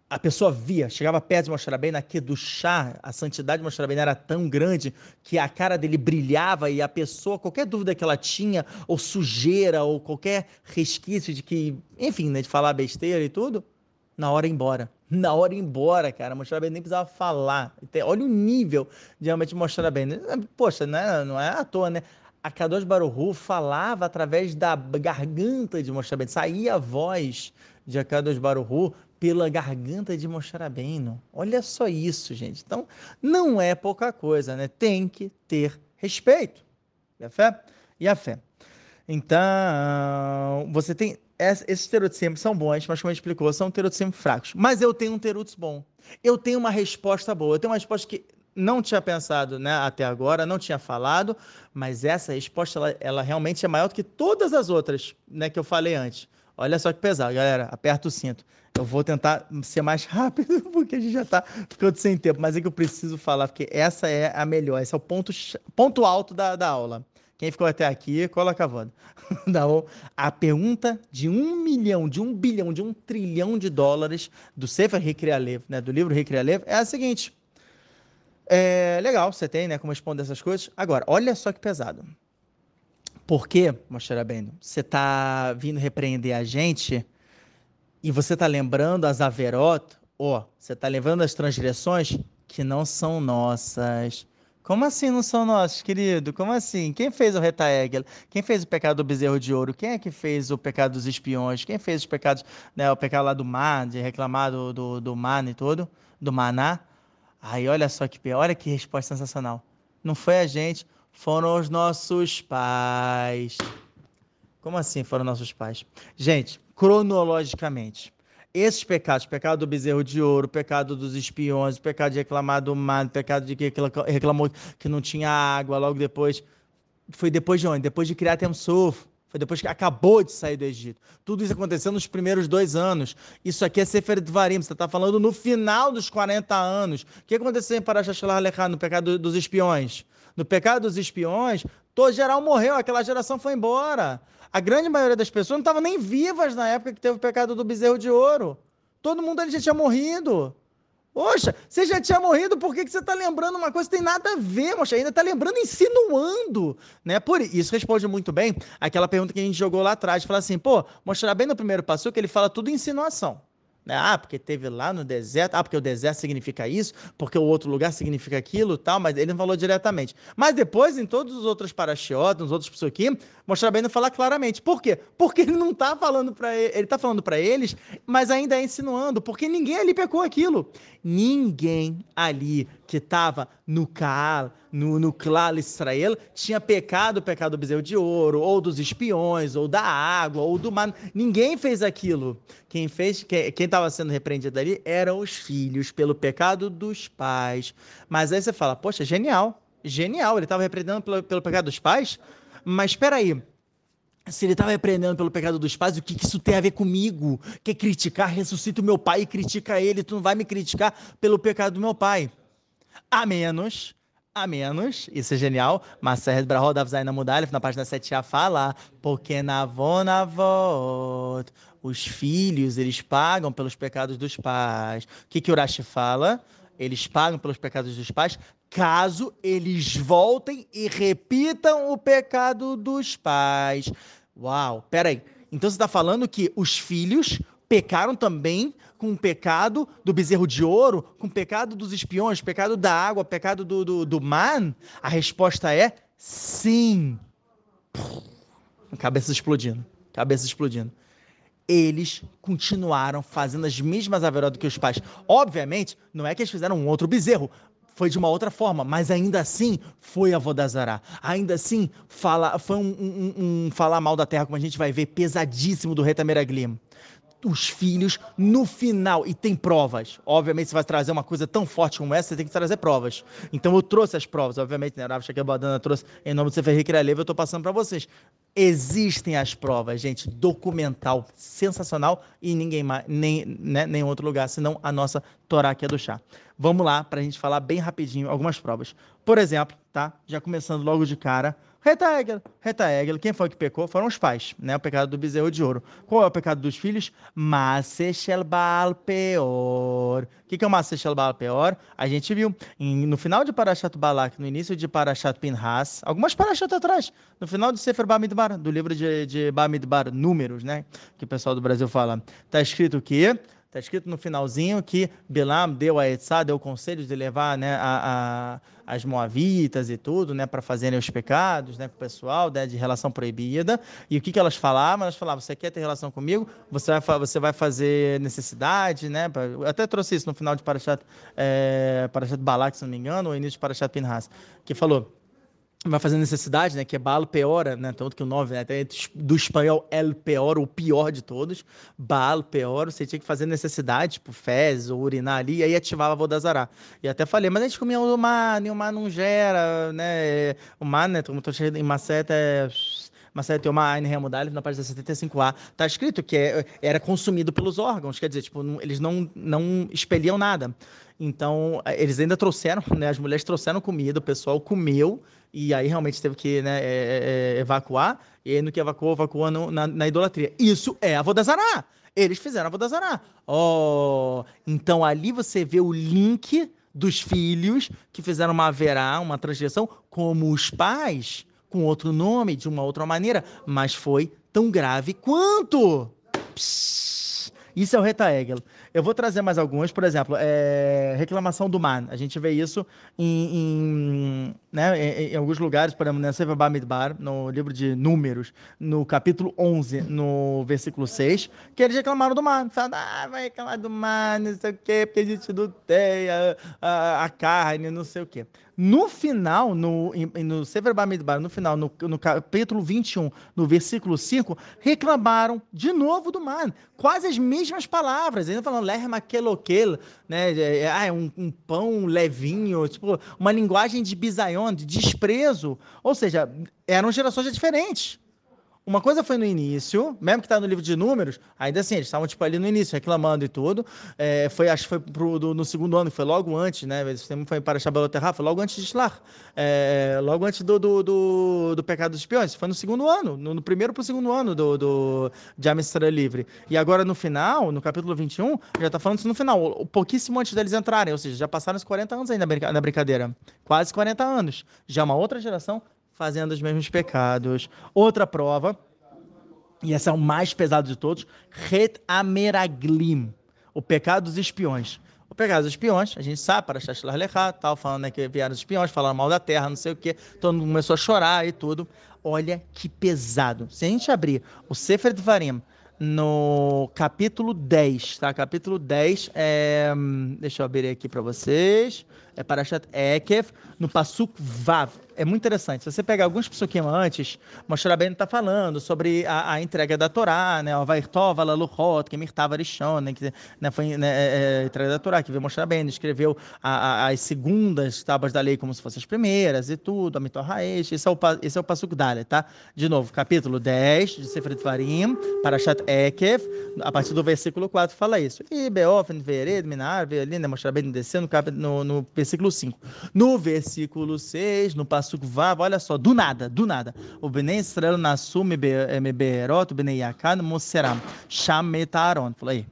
A: A pessoa via, chegava perto de Moshe Rabbeinu, aqui do chá, a santidade de Moshe Rabbeinu era tão grande que a cara dele brilhava e a pessoa, qualquer dúvida que ela tinha, ou sujeira, ou qualquer resquício de que, enfim, né, de falar besteira e tudo, na hora embora [laughs] na hora embora, cara. Mostrar bem nem precisava falar. Olha o nível de realmente mostrar bem. Poxa, né? não é à toa, né? A Kadosh Baruhu falava através da garganta de Moshe bem. Saía a voz de Akadosh Baruhu pela garganta de Moshe Rabbeinu. Olha só isso, gente. Então, não é pouca coisa, né? Tem que ter respeito. E a fé? E a fé. Então, você tem esses terutzim são bons, mas como a gente explicou, são terutzim fracos. Mas eu tenho um terutz bom. Eu tenho uma resposta boa. Eu tenho uma resposta que não tinha pensado né, até agora, não tinha falado, mas essa resposta ela, ela, realmente é maior do que todas as outras né, que eu falei antes. Olha só que pesado, galera. Aperta o cinto. Eu vou tentar ser mais [laughs] rápido, porque a gente já está ficando sem tempo, mas é que eu preciso falar, porque essa é a melhor, esse é o ponto, ponto alto da, da aula. Quem ficou até aqui, coloca a voz. [laughs] A pergunta de um milhão, de um bilhão, de um trilhão de dólares do Sefer Hikrialev, né, do livro Hikrialev, é a seguinte. É legal, você tem, né, como responder essas coisas. Agora, olha só que pesado. Por quê, Moshe Rabbeinu? Você está vindo repreender a gente e você está lembrando as averot, ó, você está lembrando as transgressões que não são nossas como assim não são nossos, querido? Como assim? Quem fez o Reta Egel? Quem fez o pecado do bezerro de ouro? Quem é que fez o pecado dos espiões? Quem fez os pecados, né, o pecado lá do mar, de reclamar do, do, do e todo, do maná? Aí olha só que olha que resposta sensacional. Não foi a gente, foram os nossos pais. Como assim foram nossos pais? Gente, cronologicamente, esses pecados, pecado do bezerro de ouro, pecado dos espiões, pecado de reclamar do mar, pecado de que reclamou que não tinha água logo depois, foi depois de onde? Depois de criar Temsuf. Foi depois que acabou de sair do Egito. Tudo isso aconteceu nos primeiros dois anos. Isso aqui é Sefer Dvarim. Você está falando no final dos 40 anos. O que aconteceu em Parashat Shalach no pecado dos espiões? No pecado dos espiões, todo geral morreu, aquela geração foi embora. A grande maioria das pessoas não estavam nem vivas na época que teve o pecado do bezerro de ouro. Todo mundo ali já tinha morrido. Poxa, você já tinha morrido, por que, que você está lembrando uma coisa que tem nada a ver, mocha? Ainda está lembrando insinuando, né? Por isso responde muito bem aquela pergunta que a gente jogou lá atrás. Fala assim, pô, mostrar bem no primeiro passo que ele fala tudo insinuação. Né? Ah, porque teve lá no deserto, ah, porque o deserto significa isso, porque o outro lugar significa aquilo tal, mas ele não falou diretamente. Mas depois, em todos os outros parashiotas, nos outros psukim, mostrar bem não falar claramente. Por quê? Porque ele não está falando para ele, ele está falando para eles, mas ainda é insinuando, porque ninguém ali pecou aquilo. Ninguém ali que estava no Kaal, no, no Klal Israel, tinha pecado o pecado do bezerro de ouro, ou dos espiões, ou da água, ou do mar. Ninguém fez aquilo. Quem fez, quem estava sendo repreendido ali eram os filhos, pelo pecado dos pais. Mas aí você fala, poxa, genial, genial, ele estava repreendendo pelo, pelo pecado dos pais? Mas espera aí, se ele estava repreendendo pelo pecado dos pais, o que, que isso tem a ver comigo? Quer criticar? Ressuscita o meu pai e critica ele. Tu não vai me criticar pelo pecado do meu pai. A menos, a menos, isso é genial, Maser Brahod Avzaina Mudalef, na página 7a, fala, porque na vonavot, os filhos, eles pagam pelos pecados dos pais. O que, que Urashi fala? Eles pagam pelos pecados dos pais caso eles voltem e repitam o pecado dos pais. Uau, peraí. Então você está falando que os filhos pecaram também com o pecado do bezerro de ouro, com o pecado dos espiões, pecado da água, pecado do, do, do man? A resposta é sim. Cabeça explodindo. Cabeça explodindo eles continuaram fazendo as mesmas averodas que os pais. Obviamente, não é que eles fizeram um outro bezerro, foi de uma outra forma, mas ainda assim foi a Vodazará. Ainda assim fala, foi um, um, um, falar mal da terra, como a gente vai ver, pesadíssimo do Retameraglim os filhos no final. E tem provas. Obviamente, você vai trazer uma coisa tão forte como essa, você tem que trazer provas. Então, eu trouxe as provas. Obviamente, né? Rav Shakebadana trouxe em nome do Sefer Leva, eu estou passando para vocês. Existem as provas, gente. Documental sensacional e ninguém mais, nem, né, nem outro lugar, senão a nossa Torá aqui é do chá. Vamos lá, para a gente falar bem rapidinho algumas provas. Por exemplo, tá? Já começando logo de cara Reta Egel, Reta Egel, quem foi que pecou? Foram os pais, né? O pecado do bezerro de ouro. Qual é o pecado dos filhos? Masechel Baal Peor. O que, é o Masechel Baal Peor? A gente viu no final de Parashat Balak, no início de Parashat Pinhas, algumas Parashat atrás, no final de Sefer Bamidbar, do livro de, de Bamidbar, Números, né? Que o pessoal do Brasil fala. Está escrito que Está escrito no finalzinho que Bilam deu a Etzá, deu o conselho de levar né, a, a, as moavitas e tudo, né, para fazerem os pecados, né, com o pessoal, né, de relação proibida. E o que, que elas falavam? Elas falavam: você quer ter relação comigo? Você vai, você vai fazer necessidade, né? Eu até trouxe isso no final de Parashat, é, Parashat Balak, se não me engano, ou início de Parashat Pinhas, que falou vai fazer necessidade, né? Que é Baal Peora, né? Tanto que o nome, né? Até do espanhol El Peor, o pior de todos. Baal Peor, você tinha que fazer necessidade, tipo fezes ou urinar ali, e aí ativava Vodazará. E até falei, mas a gente comia o mar, e o mar não gera, né? O mar, né? Como eu tô cheio em maceta, é... Maceta tem uma Ein Remudalif na página 75A, tá escrito que é, era consumido pelos órgãos, quer dizer, tipo, não, eles não, não expeliam nada. Então, eles ainda trouxeram, né? As mulheres trouxeram comida, o pessoal comeu, e aí realmente teve que né, é, é, é, evacuar, e aí no que evacuou, evacuou no, na, na, idolatria. Isso é a Vodazará. Eles fizeram a Vodazará. Oh, então ali você vê o link dos filhos que fizeram uma verá, uma transgressão, como os pais, com outro nome, de uma outra maneira, mas foi tão grave quanto. Psss, isso é o Reta Egel. Eu vou trazer mais alguns, por exemplo, é, reclamação do mar. A gente vê isso em, em, né, em, em alguns lugares, por exemplo, na Sefer Bamidbar, no livro de Números, no capítulo 11, no versículo 6, que eles reclamaram do mar. Falaram, ah, vai reclamar do mar, não sei o quê, porque a gente tem a, a, carne, não sei o quê. No final, no, no Sefer Bamidbar, no final, no, no capítulo 21, no versículo 5, reclamaram de novo do mar. Quase as mesmas palavras. Ainda falando, lerma kelokel, né? É, é, ah, é um, um, pão levinho, tipo, uma linguagem de bisayon, de desprezo. Ou seja, eram gerações diferentes. Uma coisa foi no início, mesmo que está no livro de números, ainda assim, eles estavam tipo ali no início, reclamando e tudo. É, foi, acho que foi pro, do, no segundo ano, foi logo antes, né? O foi para Shabeloterra, foi logo antes de Shlach. É, logo antes do, do, do, do, pecado dos espiões. Foi no segundo ano, no, no primeiro para o segundo ano do, do, de Amistra Livre. E agora no final, no capítulo 21, já está falando isso no final, pouquíssimo antes deles entrarem, ou seja, já passaram os 40 anos ainda na brincadeira. Quase 40 anos. Já é uma outra geração fazendo os mesmos pecados. Outra prova, e essa é o mais pesado de todos, Het Ameraglim, o pecado dos espiões. O pecado dos espiões, a gente sabe, para Shashlar Lechá, tal, falando né, que vieram os espiões, falaram mal da terra, não sei o quê, todo mundo começou a chorar e tudo. Olha que pesado. Se a gente abrir o Sefer Dvarim, no capítulo 10, tá? Capítulo 10, é... deixa eu abrir aqui para vocês. É Parashat Ekev, no Pasuk Vav é muito interessante. Se você pegar alguns psukim antes, Moshe Rabbeinu está falando sobre a, a, entrega da Torá, né? O Vairtov, Alaluchot, que Mirtava Rishon, né? Que né, foi né, é, é, entrega da Torá, que veio Moshe Rabbeinu, escreveu a, a, as segundas tábuas da lei como se fossem as primeiras e tudo, a Mitor Haesh, esse é o, esse é o Pasuk Dale, tá? De novo, capítulo 10 de Sefer Dvarim, Parashat Ekev, a partir do versículo 4 fala isso. E Beofen, Vered, Minar, Veolina, né? Moshe Rabbeinu descendo no, no, no versículo 5. No versículo 6, no Pasuk Vav, olha só, do nada, do nada. O Bnei Israel nasceu Mebeerot, o Bnei Yakan, Moseram, Sham Metaron. Falou aí.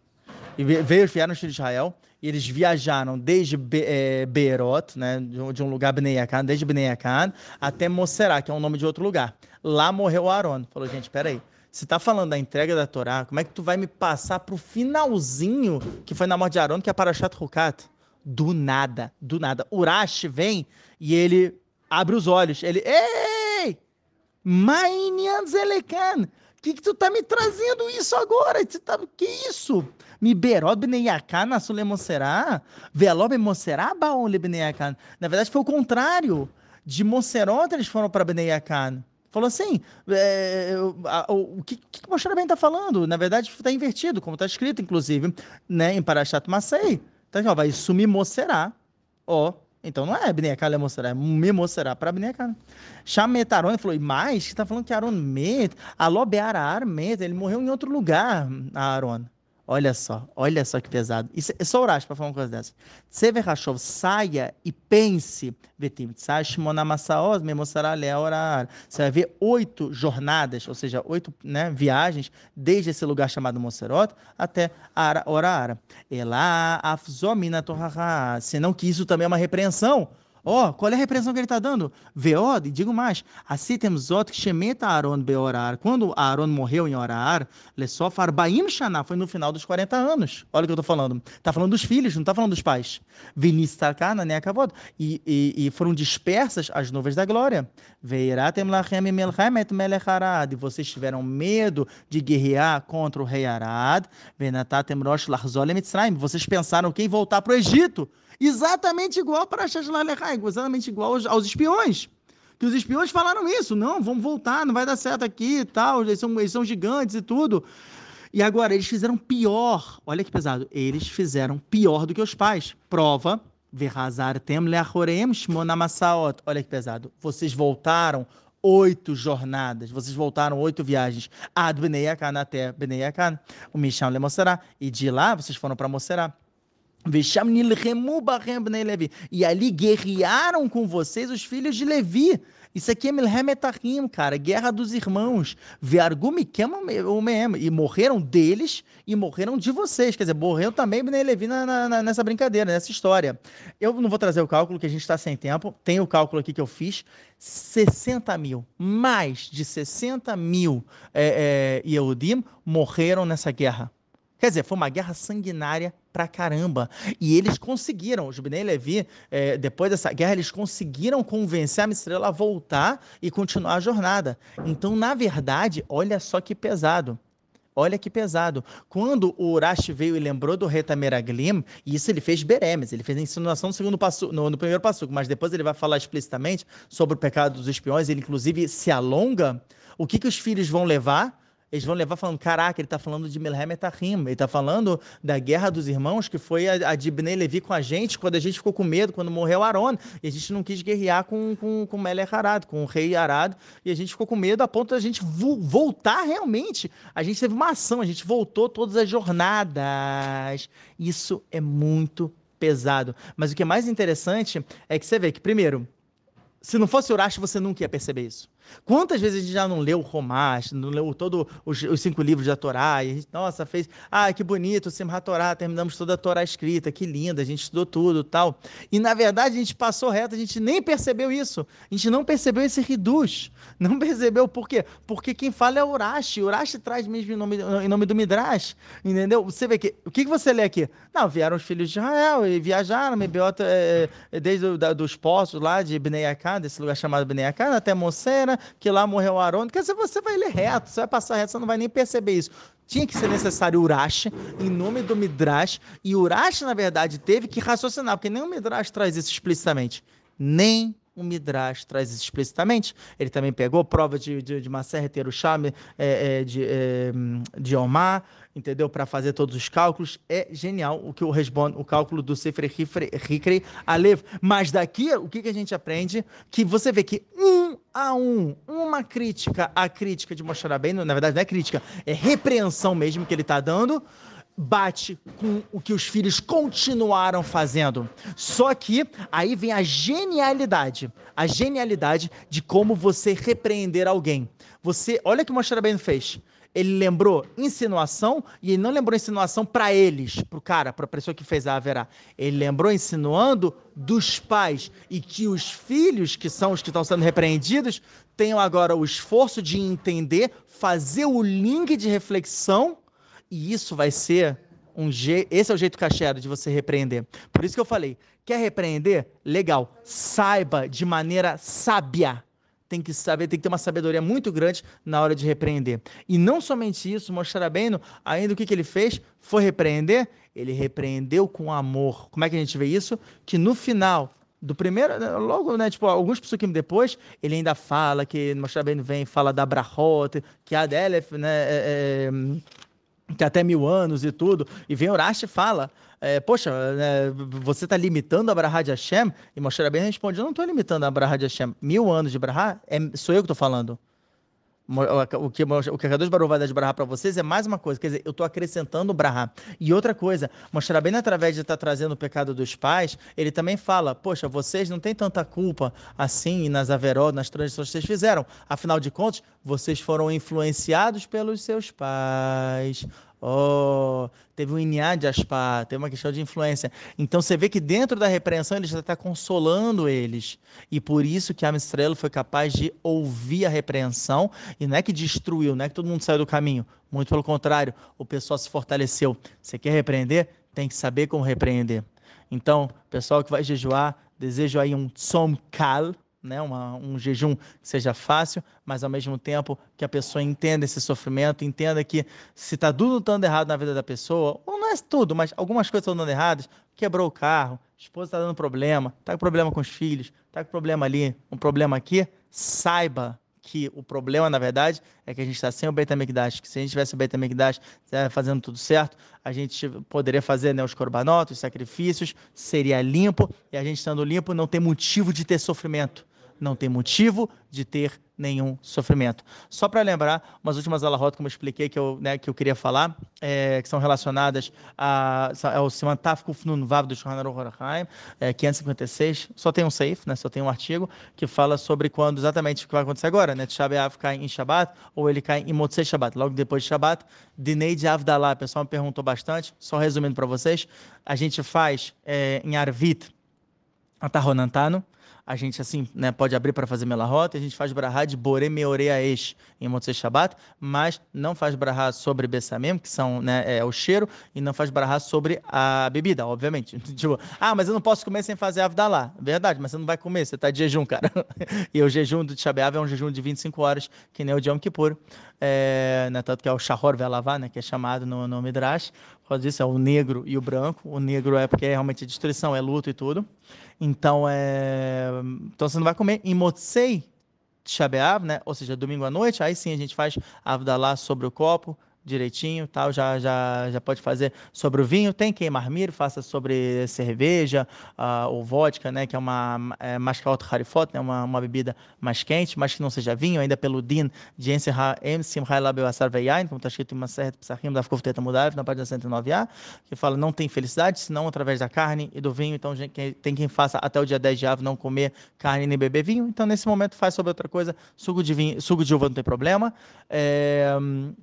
A: E veio, vieram os filhos de Israel, e eles viajaram desde Be, é, Beerot, né, de um lugar Bnei desde Bnei até Moserá, que é o nome de outro lugar. Lá morreu Aaron. Falou, gente, peraí. Você está falando da entrega da Torá, como é que tu vai me passar para o finalzinho que foi na morte de Aaron, que é Parashat Hukat? Do nada, do nada. Urash vem e ele abre os olhos. Ele, ei, Mainian Zelekan, que, que tu tá me trazendo isso agora? Você tá, que isso? Mi berod bneiakan asulemoserá? Velob moserá baon lebneiakan? Na verdade foi o contrário. De Monserot eles foram para Bneiakan. Falou assim, é, o, o que, que Moshe Rabbeinu está falando? Na verdade está invertido, como está escrito, inclusive, né, em Parashat Masei. Então, ó, vai sumir Moserá, ó, então não é Bnei Akal mostrar, é me mostrar para Bnei Akal. Chamet Aron falou, e mais, que está falando que Aaron met, Aló Bearar met, ele morreu em outro lugar, Aaron. Olha só, olha só que pesado. Isso é só Urash para falar uma coisa dessa. Tsever Hashov, saia e pense. Vetim, Shmonamassaos, me mostrará orar. Você vai ver oito jornadas, ou seja, oito né, viagens, desde esse lugar chamado Moserot até Ara, Orara. Elá, Afzomina Torhaha. Senão que isso também é uma repreensão Ó, oh, qual é a repreensão que ele está dando? Veod, digo mais, assim temos outro que chemeta Aaron beorar. Quando Aaron morreu em Orar, Lesof Arbaim Shana, foi no final dos 40 anos. Olha o que eu estou falando. Está falando dos filhos, não está falando dos pais. Vinistakana, né, acabou. E, e, e foram dispersas as nuvens da glória. Veiratem lachem melchemet melecharad. E vocês tiveram medo de guerrear contra o rei Arad. Venatatem rosh mitzrayim. Vocês pensaram que voltar para o Egito exatamente igual para Shashlalechai, exatamente igual aos, aos, espiões. Que os espiões falaram isso, não, vamos voltar, não vai dar certo aqui e tal, eles são, eles são gigantes e tudo. E agora, eles fizeram pior, olha que pesado, eles fizeram pior do que os pais. Prova, olha que pesado, vocês voltaram oito jornadas, vocês voltaram oito viagens. Ad até Bnei Akan, o Misham le Moserá, e de lá vocês foram para Moserá. E ali guerrearam com vocês os filhos de Levi. Isso aqui é Milhemetahim, cara, guerra dos irmãos. E morreram deles e morreram de vocês. Quer dizer, morreram também Bnei Levi na, na, nessa brincadeira, nessa história. Eu não vou trazer o cálculo, que a gente está sem tempo. Tem o cálculo aqui que eu fiz. 60 mil, mais de 60 mil é, é, Yehudim morreram nessa guerra. Quer dizer, foi uma guerra sanguinária pra caramba. E eles conseguiram, os Bnei Levi, é, depois dessa guerra, eles conseguiram convencer a Mistrela a voltar e continuar a jornada. Então, na verdade, olha só que pesado. Olha que pesado. Quando o Urash veio e lembrou do Reta Meraglim, e isso ele fez Beremes, ele fez a insinuação no, segundo passo, no, no primeiro passo, mas depois ele vai falar explicitamente sobre o pecado dos espiões, ele inclusive se alonga. O que, que os filhos vão levar? Eles vão levar falando, caraca, ele está falando de Milhem Etahim, ele está falando da guerra dos irmãos, que foi a, a de Bnei Levi com a gente, quando a gente ficou com medo, quando morreu Aaron, e a gente não quis guerrear com, com, com Melech Arad, com o rei Arad, e a gente ficou com medo a ponto da gente vo voltar realmente. A gente teve uma ação, a gente voltou todas as jornadas. Isso é muito pesado. Mas o que é mais interessante é que você vê que, primeiro, se não fosse Urashi, você nunca ia perceber isso. Quantas vezes a gente já não leu o Romash, não leu todos os, os, cinco livros da Torá, e a gente, nossa, fez, ah, que bonito, o Simchat Torá, terminamos toda a Torá escrita, que linda, a gente estudou tudo tal. E na verdade a gente passou reto, a gente nem percebeu isso. A gente não percebeu esse reduz. [laughs] Não percebeu por quê? Porque quem fala é Urashi. Urashi traz mesmo em nome, em nome do Midrash, entendeu? Você vê que, o que, que você lê aqui? Não, vieram os filhos de Israel e viajaram, Mebiota, é, é, desde o, da, dos poços lá de Bnei Akad, desse lugar chamado Bnei Akad, até Mocera, que lá morreu Aaron. Quer dizer, você vai ler reto, você vai passar reto, você não vai nem perceber isso. Tinha que ser necessário Urash, em nome do Midrash, e Urash, na verdade, teve que raciocinar, porque nem o Midrash traz isso explicitamente. Nem o Midrash traz isso explicitamente. Ele também pegou prova de, de, de Maser Terusham, é, é, de, é, de Omar, entendeu? Para fazer todos os cálculos. É genial o que o responde, o cálculo do Sefer Hikri Alev. Mas daqui, o que, que a gente aprende? Que você vê que um a um, uma crítica à crítica de Moshe Rabbeinu, na verdade não é crítica, é repreensão mesmo que ele está dando, bate com o que os filhos continuaram fazendo. Só que aí vem a genialidade, a genialidade de como você repreender alguém. Você, olha que o Moshe Rabbeinu fez ele lembrou insinuação e ele não lembrou insinuação para eles, para o cara, para a pessoa que fez a haverá. Ele lembrou insinuando dos pais e que os filhos, que são os que estão sendo repreendidos, tenham agora o esforço de entender, fazer o link de reflexão e isso vai ser um jeito. Esse é o jeito cachero de você repreender. Por isso que eu falei: quer repreender? Legal. Saiba de maneira sábia tem que saber, tem que ter uma sabedoria muito grande na hora de repreender. E não somente isso, mostrar bem, ainda o que, que ele fez foi repreender, ele repreendeu com amor. Como é que a gente vê isso? Que no final do primeiro, logo, né, tipo, alguns psukim depois, ele ainda fala que Moshe bem vem, fala da Brahot, que a Adelef, né, é, é, que até mil anos e tudo, e vem Urash e fala, é, poxa, é, você está limitando a Brahá de Hashem? E Moshe Rabbeinu responde, eu não estou limitando a Brahá de Hashem. Mil anos de Brahá, é, sou eu que estou falando. O que, o que Kadosh Baruch vai dar de Brahá para vocês é mais uma coisa, quer dizer, eu estou acrescentando Brahá. E outra coisa, Moshe Rabbeinu, através de estar tá trazendo o pecado dos pais, ele também fala, poxa, vocês não têm tanta culpa assim nas averó, nas transições que vocês fizeram. Afinal de contas, vocês foram influenciados pelos seus pais. Oh, teve um Inhá de Aspa, teve uma questão de influência. Então você vê que dentro da repreensão ele já está consolando eles. E por isso que a Estrela foi capaz de ouvir a repreensão e não é que destruiu, não é que todo mundo saiu do caminho. Muito pelo contrário, o pessoal se fortaleceu. Você quer repreender? Tem que saber como repreender. Então, pessoal que vai jejuar, desejo aí um Tzom Kal, né, uma, um jejum que seja fácil, mas ao mesmo tempo que a pessoa entenda esse sofrimento, entenda que se está tudo dando errado na vida da pessoa, ou não é tudo, mas algumas coisas estão dando errado, quebrou o carro, a esposa está dando problema, está com problema com os filhos, está com problema ali, um problema aqui, saiba que o problema, na verdade, é que a gente está sem o Beit HaMikdash, que se a gente tivesse o Beit HaMikdash fazendo tudo certo, a gente poderia fazer né, os corbanotos, os sacrifícios, seria limpo, e a gente estando limpo não tem motivo de ter sofrimento não tem motivo de ter nenhum sofrimento. Só para lembrar, umas últimas alahot, como eu expliquei, que eu, né, que eu queria falar, é, que são relacionadas ao Siman Taf Kufnun Vav do Shulchan Aruch é, 556, só tem um safe, né, só tem um artigo, que fala sobre quando exatamente o que vai acontecer agora, né, Tisha cai em Shabbat, ou ele cai em Motzei Shabbat, logo depois de Shabbat, Dinei de Avdallah, o pessoal me perguntou bastante, só resumindo para vocês, a gente faz é, em Arvit, Ataronantano, a gente assim, né, pode abrir para fazer melahot, a gente faz brahá de bore meoreaesh em Motzei Shabbat, mas não faz brahá sobre bessamem, que são, né, é, o cheiro, e não faz brahá sobre a bebida, obviamente. [laughs] tipo, ah, mas eu não posso comer sem fazer avdalá. Verdade, mas você não vai comer, você está de jejum, cara. [laughs] e o jejum do Tshabeav é um jejum de 25 horas, que nem o de Yom Kippur, é, né, tanto que é o Shahor Velavá, né, que é chamado no, no Midrash, por causa disso é o negro e o branco. O negro é porque é realmente destruição, é luto e tudo. Então, é... então você não vai comer em Motzei Shabeav, né? Ou seja, domingo à noite, aí sim a gente faz Avdalá sobre o copo, direitinho, tal, já, já, já pode fazer sobre o vinho. Tem queimar milho, faça sobre cerveja uh, ou vodka, né, que é uma é, mascaot harifot, né, uma, uma bebida mais quente, mas que não seja vinho, ainda pelo din de Veyain, como está escrito em uma certa psachim da Fkofteta Mudav, na página 109a, que fala não tem felicidade, senão através da carne e do vinho, então tem quem faça até o dia 10 de ave não comer carne nem beber vinho, então nesse momento faz sobre outra coisa, suco de vinho, suco de uva não tem problema, é,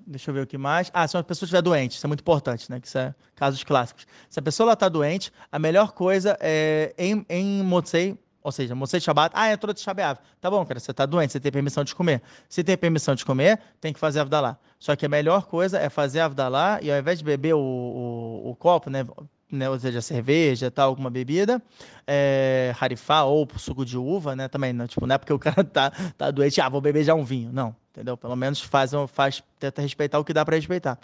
A: deixa eu ver o que mais, mais. Ah, se uma pessoa estiver doente, isso é muito importante, né? Que isso é casos clássicos. Se a pessoa está doente, a melhor coisa é em, em Motzei, ou seja, Motzei Shabbat, ah, é toda de Shabeav. Tá bom, cara, você está doente, você tem permissão de comer. Se tem permissão de comer, tem que fazer Avdalá. Só que a melhor coisa é fazer Avdalá e ao invés de beber o, o, o copo, né? Né, ou seja, cerveja, tal, alguma bebida, é, harifá ou suco de uva, né, também, né, tipo, não é porque o [laughs] cara tá, tá doente, ah, vou beber já um vinho, não, entendeu? Pelo menos faz, faz tenta respeitar o que dá para respeitar.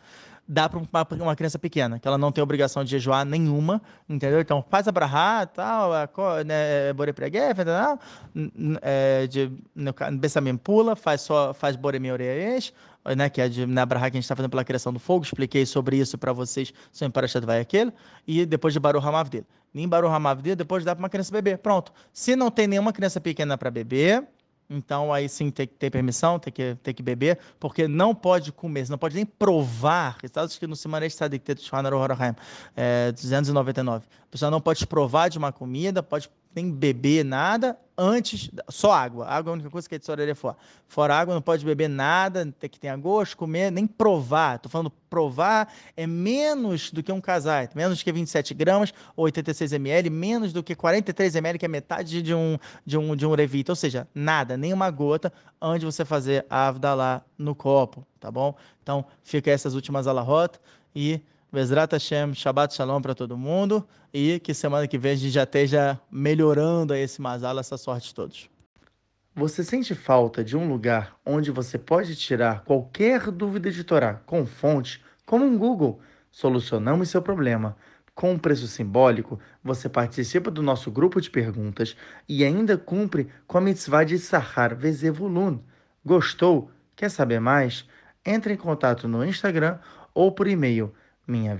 A: Dá para uma, uma, criança pequena, que ela não tem obrigação de jejuar nenhuma, entendeu? Então faz a brahá, tal, né, bore preguef, é, de Bessamim pula, faz só faz bore meoreish, né, que é de, na brahá que a gente está fazendo pela criação do fogo, expliquei sobre isso para vocês, sempre para vai aquele, e depois de Baruch Hamavdil. Nem Baruch Hamavdil, depois dá para uma criança beber. Pronto. Se não tem nenhuma criança pequena para beber, então aí sim tem que ter permissão, tem que, tem que beber, porque não pode comer, não pode nem provar. Está escrito no Simanei Tzadik Tet Shhanar Horohaim, é, 299. A pessoa não pode provar de uma comida, pode nem beber nada antes, só água. Água é a única coisa que a tesouraria é fora. Fora água, não pode beber nada tem que tenha gosto, comer, nem provar. Estou falando provar é menos do que um casai, menos do que 27 gramas ou 86 ml, menos do que 43 ml, que é metade de um, de um, de um revita. Ou seja, nada, nem uma gota antes de você fazer a avdalá no copo, tá bom? Então, fica essas últimas alahot e Bezrat Hashem, Shabbat Shalom para todo mundo e que semana que vem a gente já esteja melhorando esse mazal, essa sorte de todos. Você sente falta de um lugar onde você pode tirar qualquer dúvida de Torá com fonte, como um Google? Solucionamos seu problema. Com um preço simbólico, você participa do nosso grupo de perguntas e ainda cumpre com a mitzvah de Sahar Vezevulun. Gostou? Quer saber mais? Entre em contato no Instagram ou por e-mail minha